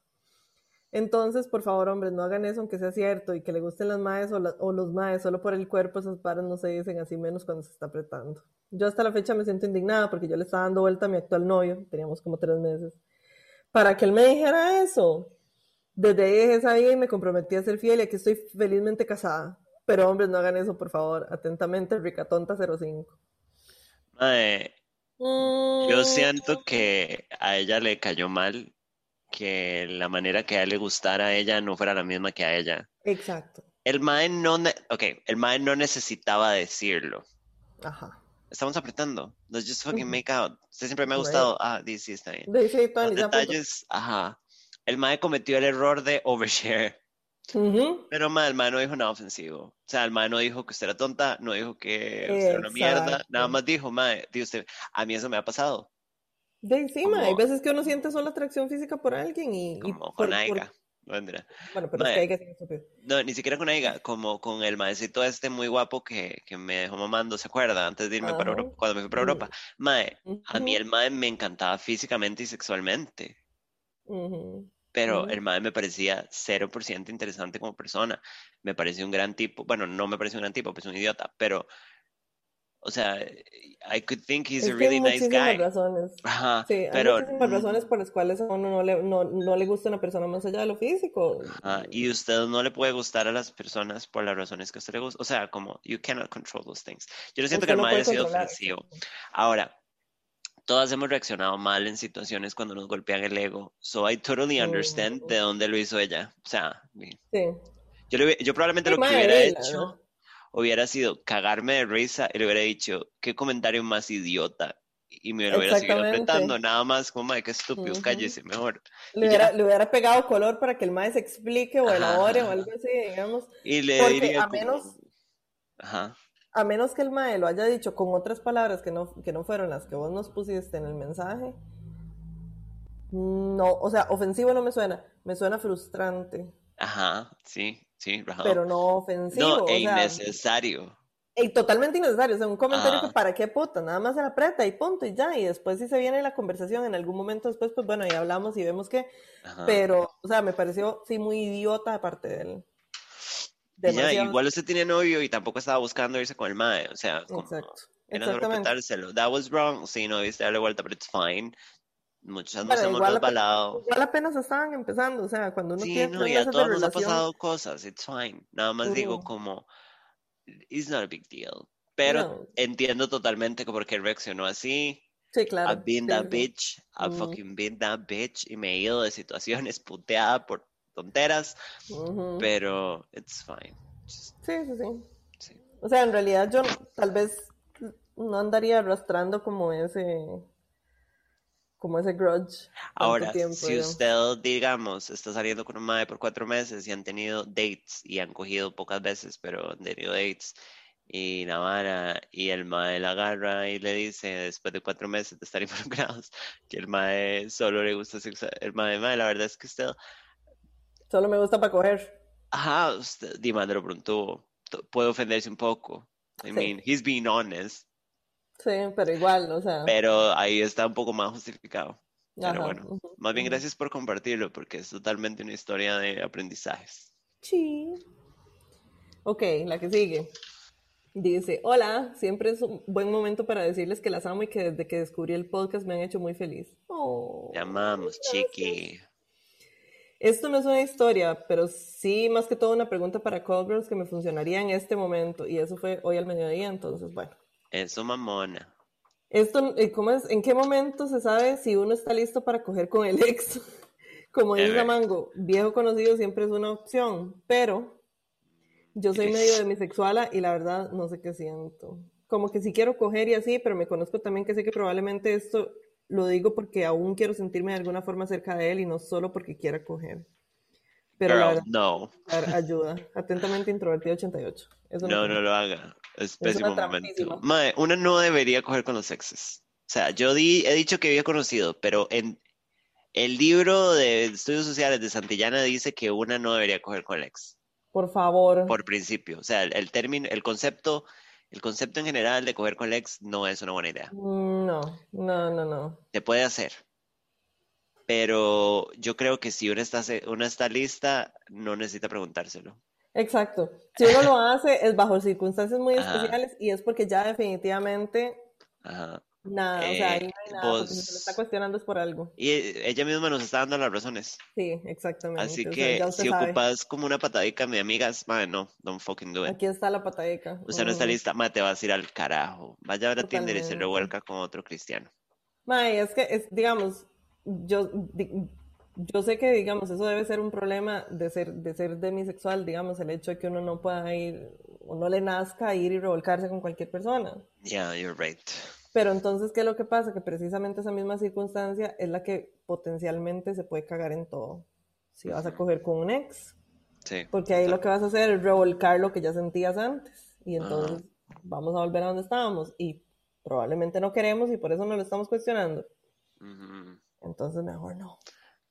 Entonces, por favor, hombres, no hagan eso aunque sea cierto y que le gusten las maes o, los maes solo por el cuerpo, esas paras no se dicen así menos cuando se está apretando. Yo hasta la fecha me siento indignada porque yo le estaba dando vuelta a mi actual novio, teníamos como tres meses para que él me dijera eso. Desde ahí dejé esa vida y me comprometí a ser fiel y aquí estoy felizmente casada. Pero hombres, no hagan eso, por favor. Atentamente, Rica Tonta 05. Mm. Yo siento que a ella le cayó mal que la manera que a él le gustara a ella no fuera la misma que a ella. Exacto. El mae no, okay, el mae no necesitaba decirlo. Ajá estamos apretando. Let's just fucking make out. Usted siempre me ha gustado. Ah, sí, está bien. Los detalles, ajá. El mae cometió el error de overshare. Pero mae, el mae no dijo nada ofensivo. O sea, el mae no dijo que usted era tonta, no dijo que usted era una mierda. Nada más dijo, mae, dijo usted, a mí eso me ha pasado. De encima, hay veces que uno siente solo atracción física por alguien y... Como con bueno, pero es que que No, ni siquiera con ella, como con el maecito este muy guapo que, que me dejó mamando, ¿se acuerda? Antes de irme para Europa, cuando me fui para Europa. Mae, a mí el mae me encantaba físicamente y sexualmente. Pero el mae me parecía 0% interesante como persona. Me parecía un gran tipo. Bueno, no me parecía un gran tipo, pues un idiota, pero o sea, I could think he's a really nice guy. razones. Ajá, sí, pero, hay muchísimas razones por las cuales a uno no le, no, no le gusta una persona más allá de lo físico. Ajá, y usted no le puede gustar a las personas por las razones que a usted le gusta. O sea, como, you cannot control those things. Yo no siento que el mal haya sido ofensivo. Ahora, todas hemos reaccionado mal en situaciones cuando nos golpean el ego. So I totally understand de dónde lo hizo ella. O sea, sí. yo, yo probablemente lo que hubiera hecho hubiera sido cagarme de risa y le hubiera dicho, qué comentario más idiota. Y me lo hubiera seguido apretando, nada más como, madre, qué estúpido, cállese mejor. Le hubiera, le hubiera, pegado color para que el maestro se explique o elabore o algo así, digamos. Y le diría a menos, Ajá. A menos que el mae lo haya dicho con otras palabras que no, que no fueron las que vos nos pusiste en el mensaje, no, o sea, ofensivo no me suena, me suena frustrante. Ajá, sí, sí, Pero no ofensivo. No, e innecesario. Y totalmente innecesario, o sea, un comentario que para qué puta, nada más se la aprieta y punto y ya, y después si se viene la conversación en algún momento después, pues bueno, ya hablamos y vemos que, pero, o sea, me pareció, sí, muy idiota de parte de él. Ya, igual usted tiene novio y tampoco estaba buscando irse con el mae, o sea, como, Exacto. Era respetárselo. That was wrong, sí, no viste darle vuelta, pero it's fine. Muchas nos hemos resbalado. Igual apenas estaban empezando, o sea, cuando uno sí, tiene no, ya a todos nos ha pasado cosas, it's fine. Nada más digo como, it's not a big deal. Pero No. entiendo totalmente que por qué reaccionó así. Sí, claro. I've been sí, that sí. bitch, I've Ujú. fucking been that bitch y me he ido de situaciones puteada por tonteras, Ujú. pero it's fine. Just- Sí, sí, sí. sí. O sea, en realidad yo tal vez no andaría arrastrando como ese como ese grudge. Ahora, tiempo, si digamos. usted, digamos, está saliendo con un mae por cuatro meses y han tenido dates y han cogido pocas veces, pero han tenido dates y Navarra y el mae la agarra y le dice después de cuatro meses de estar involucrados que el mae solo le gusta sexo, el mae, mae, la verdad es que usted, Solo me gusta para coger. ajá, usted, tubo, t- puede ofenderse un poco. I Sí. mean, he's being honest, Sí, pero igual, o sea. pero ahí está un poco más justificado. Pero ajá, bueno, ujú, más bien gracias por compartirlo porque es totalmente una historia de aprendizajes. Sí. Ok, la que sigue. Dice, hola, siempre es un buen momento para decirles que las amo y que desde que descubrí el podcast me han hecho muy feliz. Oh, Te amamos, gracias. chiqui. Esto no es una historia, pero sí más que todo una pregunta para Call Girls que me funcionaría en este momento. Y eso fue hoy al mediodía, entonces bueno. Eso, mamona. Esto, eh, ¿cómo es? ¿En qué momento se sabe si uno está listo para coger con el ex? Como dice. Mango, viejo conocido siempre es una opción, pero yo soy medio demisexuala y la verdad no sé qué siento. Como que sí quiero coger y así, pero me conozco también que sé que probablemente esto lo digo porque aún quiero sentirme de alguna forma cerca de él y no solo porque quiera coger. Pero la Girl, verdad, no. ayuda. Atentamente introvertido 88. Eso No, no lo haga. Es pésimo una momento. Mae, una no debería coger con los exes. O sea, yo di, he dicho que había conocido, pero en el libro de estudios sociales de Santillana dice que una no debería coger con el ex, Por favor. por principio. O sea, el, el término, el concepto, el concepto en general de coger con el ex no es una buena idea. No, no, no, no. Se puede hacer. Pero yo creo que si una está, una está lista, no necesita preguntárselo. Exacto. Si uno lo hace es bajo circunstancias muy Ajá. especiales y es porque ya definitivamente Ajá. Nada, o sea, ahí no Eh, hay nada, porque si se vos- lo está cuestionando es por algo. Y eh, ella misma nos está dando las razones. Sí, exactamente. Así sea, que si sabe. ocupas como una patadica, mi amigas, madre, no, don't fucking do it. Aquí está la patadica. Usted no está lista, madre, te vas a ir al carajo. Vaya a ver a Tinder y se revuelca con otro cristiano. Mae, es que, es, digamos, yo, di- yo sé que, digamos, eso debe ser un problema de ser, de ser demisexual, digamos, el hecho de que uno no pueda ir, o no le nazca ir y revolcarse con cualquier persona. Yeah, you're right. Pero entonces, ¿qué es lo que pasa? Que precisamente esa misma circunstancia es la que potencialmente se puede cagar en todo. Si vas a coger con un ex, Sí. porque ahí lo que vas a hacer es revolcar lo que ya sentías antes. Y entonces vamos a volver a donde estábamos. Y probablemente no queremos y por eso no lo estamos cuestionando. Ujú. Entonces, mejor no.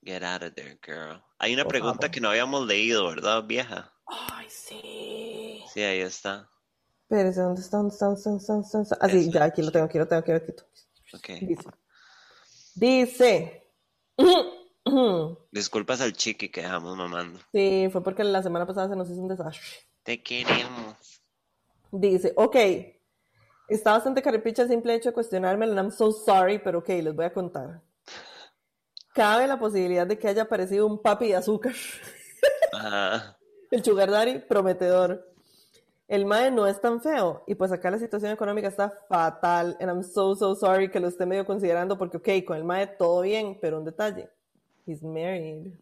Get out of there, girl. Hay una Por pregunta favor. que no habíamos leído, ¿verdad, vieja? Ay, sí. Sí, ahí está. Espérese, ¿dónde está? ¿Dónde está? ¿Dónde está? ¿Dónde está? Ah, Eso. ya, aquí lo tengo, aquí lo tengo, aquí lo tengo. Ok. Dice. Dice. Disculpas al chiqui que dejamos mamando. Sí, fue porque la semana pasada se nos hizo un desastre. Te queremos. Dice, ok, está bastante carepicha el simple hecho de cuestionármelo, and I'm so sorry, pero ok, les voy a contar. Cabe la posibilidad de que haya aparecido un papi de azúcar. Ajá. El sugar daddy, prometedor. El mae no es tan feo, y pues acá la situación económica está fatal, and I'm so, so sorry que lo esté medio considerando, porque ok, con el mae todo bien, pero un detalle, he's married.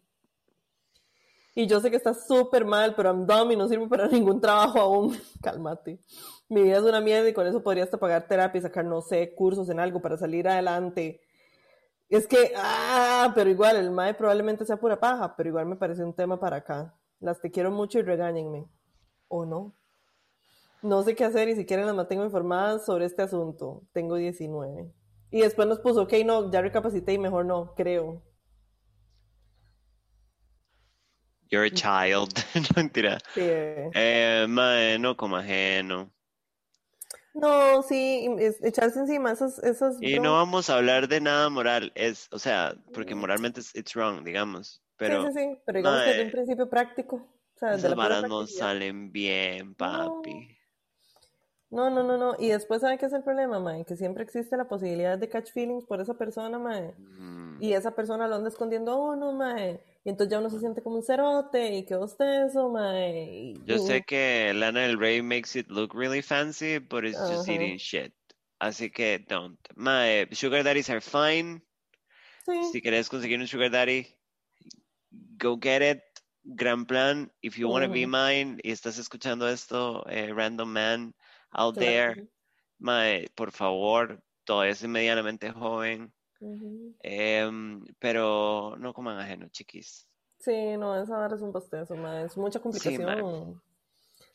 Y yo sé que está súper mal, pero I'm dumb y no sirvo para ningún trabajo aún. Cálmate. Mi vida es una mierda y con eso podría hasta pagar terapia y sacar, no sé, cursos en algo para salir adelante. Es que, ah, pero igual, el MAE probablemente sea pura paja, pero igual me parece un tema para acá. Las te quiero mucho y regáñenme. ¿O no? No sé qué hacer y si quieren las mantengo informadas sobre este asunto. Tengo 19. Y después nos puso, ok, no, ya recapacité y mejor no, creo. You're a child. no, mentira. Sí. Eh, mae, no como ajeno. No, sí, es- echarse encima esas, esas Y no vamos a hablar de nada moral, es, o sea, porque moralmente es it's wrong, digamos, pero sí, sí, sí, pero digamos que de un principio práctico. O sea, de esas la pura varas no salen bien, papi. No, no, no, no. Y después, ¿sabe qué es el problema, mae? Que siempre existe la posibilidad de catch feelings por esa persona, mae. Mm, Y esa persona lo anda escondiendo a uno, mae. Y entonces ya uno se siente como un cerote y qué bostezo, mae. Y- Yo sé que Lana del Rey makes it look really fancy, but it's just Ajá. eating shit. Así que don't. Mae, sugar daddies are fine. Sí, Si querés conseguir un sugar daddy, go get it. Gran plan. If you want to be Ujú. mine y estás escuchando esto, eh, random man out there, mae, por favor, todavía soy medianamente joven. Em, pero no coman ajeno, chiquis. Sí, no, esa vara es un bostezo, mae. Es mucha Sí, complicación.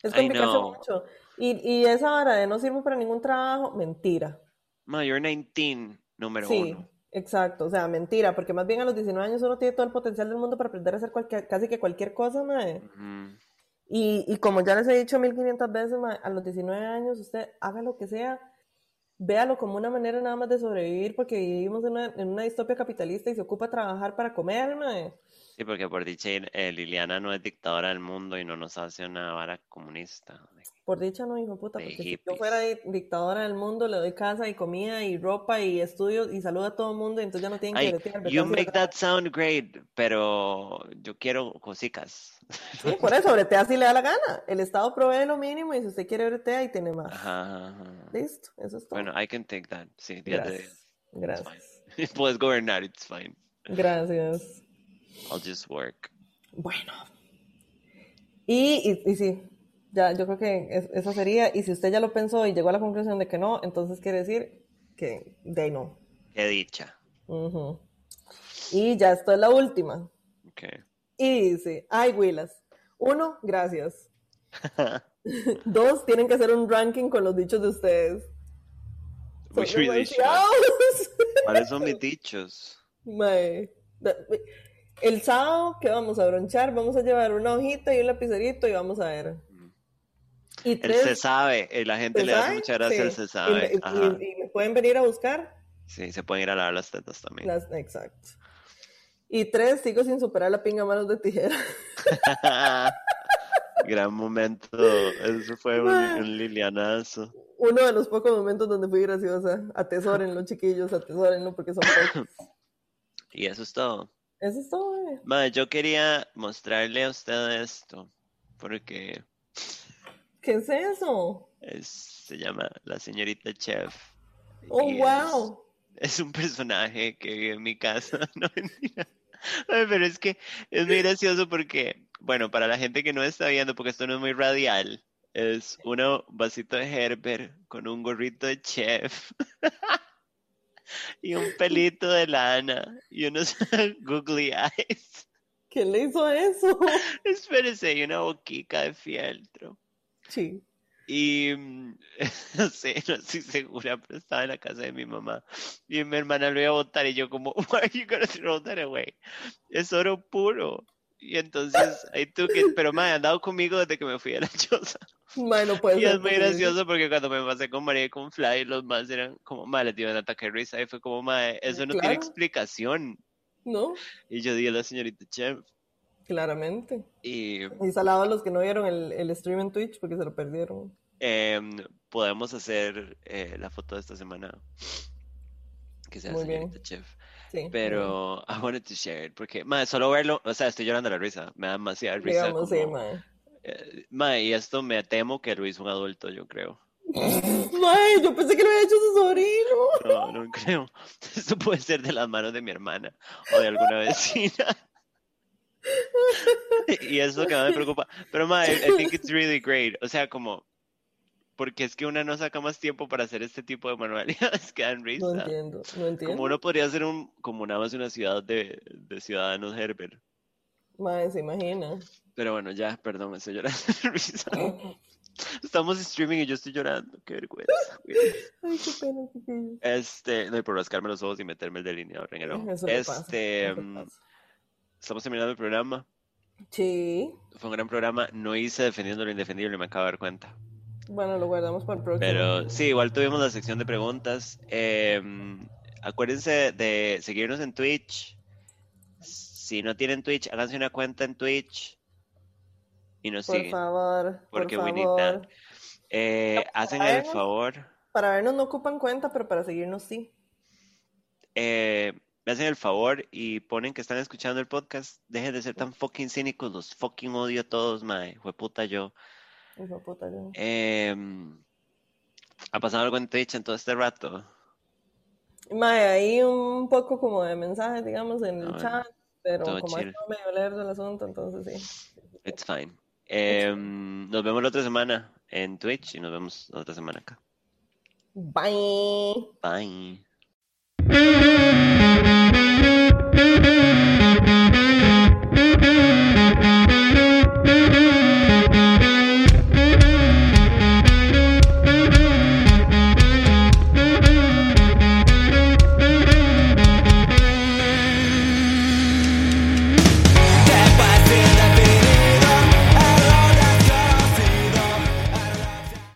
Es I complicarse know. mucho. Y, y esa vara de no sirve para ningún trabajo, mentira. Ma, you're 19, número Sí, uno. exacto, o sea, mentira, porque más bien a los 19 años uno tiene todo el potencial del mundo para aprender a hacer cualquier, casi que cualquier cosa, mae. Y, y como ya les he dicho 1500 veces, a los 19 años usted haga lo que sea, véalo como una manera nada más de sobrevivir, porque vivimos en una, en una distopia capitalista y se ocupa trabajar para comer, mae. Sí, porque por dicha eh, Liliana no es dictadora del mundo y no nos hace una vara comunista. Por dicha no, hijo puta, De porque si yo hippies. fuera di- dictadora del mundo, le doy casa y comida y ropa y estudios y saludo a todo el mundo y entonces ya no tienen que bretear, you make that sound great, pero yo quiero cositas. Sí, por eso, bretea si le da la gana. El Estado provee lo mínimo y si usted quiere bretea y tiene más. Ajá, ajá. Listo, eso es todo. Bueno, I can take that. Sí, 10 de 10. Gracias, gracias. Puedes gobernar, it's fine. gracias. I'll just work. Bueno. Y, y, y sí, ya, yo creo que es- eso sería. Y si usted ya lo pensó y llegó a la conclusión de que no, entonces quiere decir que de ahí no. Qué dicha. Y ya esto es la última. Okay. Y dice, ay, Willas. Uno, gracias. Dos, tienen que hacer un ranking con los dichos de ustedes. Son We. ¿Cuáles son mis dichos? Mae. El sábado que vamos a bronchar, vamos a llevar una hojita y un lapicerito y vamos a ver. Y El tres, se sabe, eh, la gente ¿se le hace sabe? mucha gracia el Sí. se sabe. y- y- y me pueden venir a buscar. Sí, se pueden ir a lavar las tetas también. Las, exacto. Y tres, sigo sin superar la pinga manos de tijera. Gran momento. Eso fue un, un lilianazo. Uno de los pocos momentos donde fui graciosa. Atesórenlo, chiquillos, atesórenlo porque son pocos. Y eso es todo. Eso es todo, eh. Madre, yo quería mostrarle a usted esto. Porque ¿Qué es eso? es- se llama la señorita Chef. Oh, es- wow. Es un personaje que vive en mi casa. No mentira. Pero es que es muy gracioso porque, bueno, para la gente que no está viendo, porque esto no es muy radial, es un vasito de Herbert con un gorrito de chef y un pelito de lana y unos googly eyes. ¿Quién le hizo eso? Espérese, y una boquica de fieltro. Sí. Y mm, no sé, no estoy segura, pero estaba en la casa de mi mamá. Y mi hermana lo iba a botar y yo como, why are you gonna throw that away? Es oro puro. Y entonces, ahí tú que, pero me ha andado conmigo desde que me fui a la choza. Mae, no puede Y es muy gracioso porque cuando me pasé con María y con Fly, los más eran como, madre, les dio un ataque de risa. Y fue como, madre, eso no tiene explicación. ¿No? Y yo dije a la señorita Chef. Claramente. Y Y salado a los que no vieron el, el stream en Twitch porque se lo perdieron. Em, podemos hacer eh, la foto de esta semana. Que sea Muy bien. señorita chef. Sí. Pero I wanted to share it porque, mae, solo verlo, o sea, estoy llorando la risa. Me da demasiada risa. Digamos, sí, como, mae. eh, y esto me temo que lo hizo un adulto, yo creo. Mae, yo pensé que lo había hecho su sobrino. No, no creo. Esto puede ser de las manos de mi hermana o de alguna vecina. y eso que más me preocupa. Pero, mae, I think it's really great. O sea, como, porque es que una no saca más tiempo para hacer este tipo de manualidades que dan risa. No entiendo, no entiendo. Como uno podría hacer un, como nada más una ciudad de, de ciudadanos Herbert. Mae, se imagina. Pero bueno, ya, perdón, estoy llorando risa. Estamos streaming y yo estoy llorando, qué vergüenza. Ay, qué pena, chiquillo. Este, no hay por rascarme los ojos y meterme el delineador en el ojo. Eso le pasa, Este, eso mm, pasa. estamos terminando el programa. Sí. Fue un gran programa. No hice defendiendo lo indefendible, me acabo de dar cuenta. Bueno, lo guardamos para el próximo. Pero sí, igual tuvimos la sección de preguntas. Eh, acuérdense de seguirnos en Twitch. Si no tienen Twitch, háganse una cuenta en Twitch y nos Por siguen. favor, Porque por favor. Eh, hacen el favor, Para vernos no ocupan cuenta, pero para seguirnos sí. eh, me hacen el favor y ponen que están escuchando el podcast. Dejen de ser tan fucking cínicos, los fucking odio a todos, mae. Fue puta yo. Hijo de puta, yo. Eh, ¿Ha pasado algo en Twitch en todo este rato? Mae, hay un poco como de mensajes, digamos, en el Ah, chat, pero todo como hay chill. que medio leer del asunto, entonces sí. It's fine. Eh, nos vemos la otra semana en Twitch y nos vemos la otra semana acá. Bye. Bye.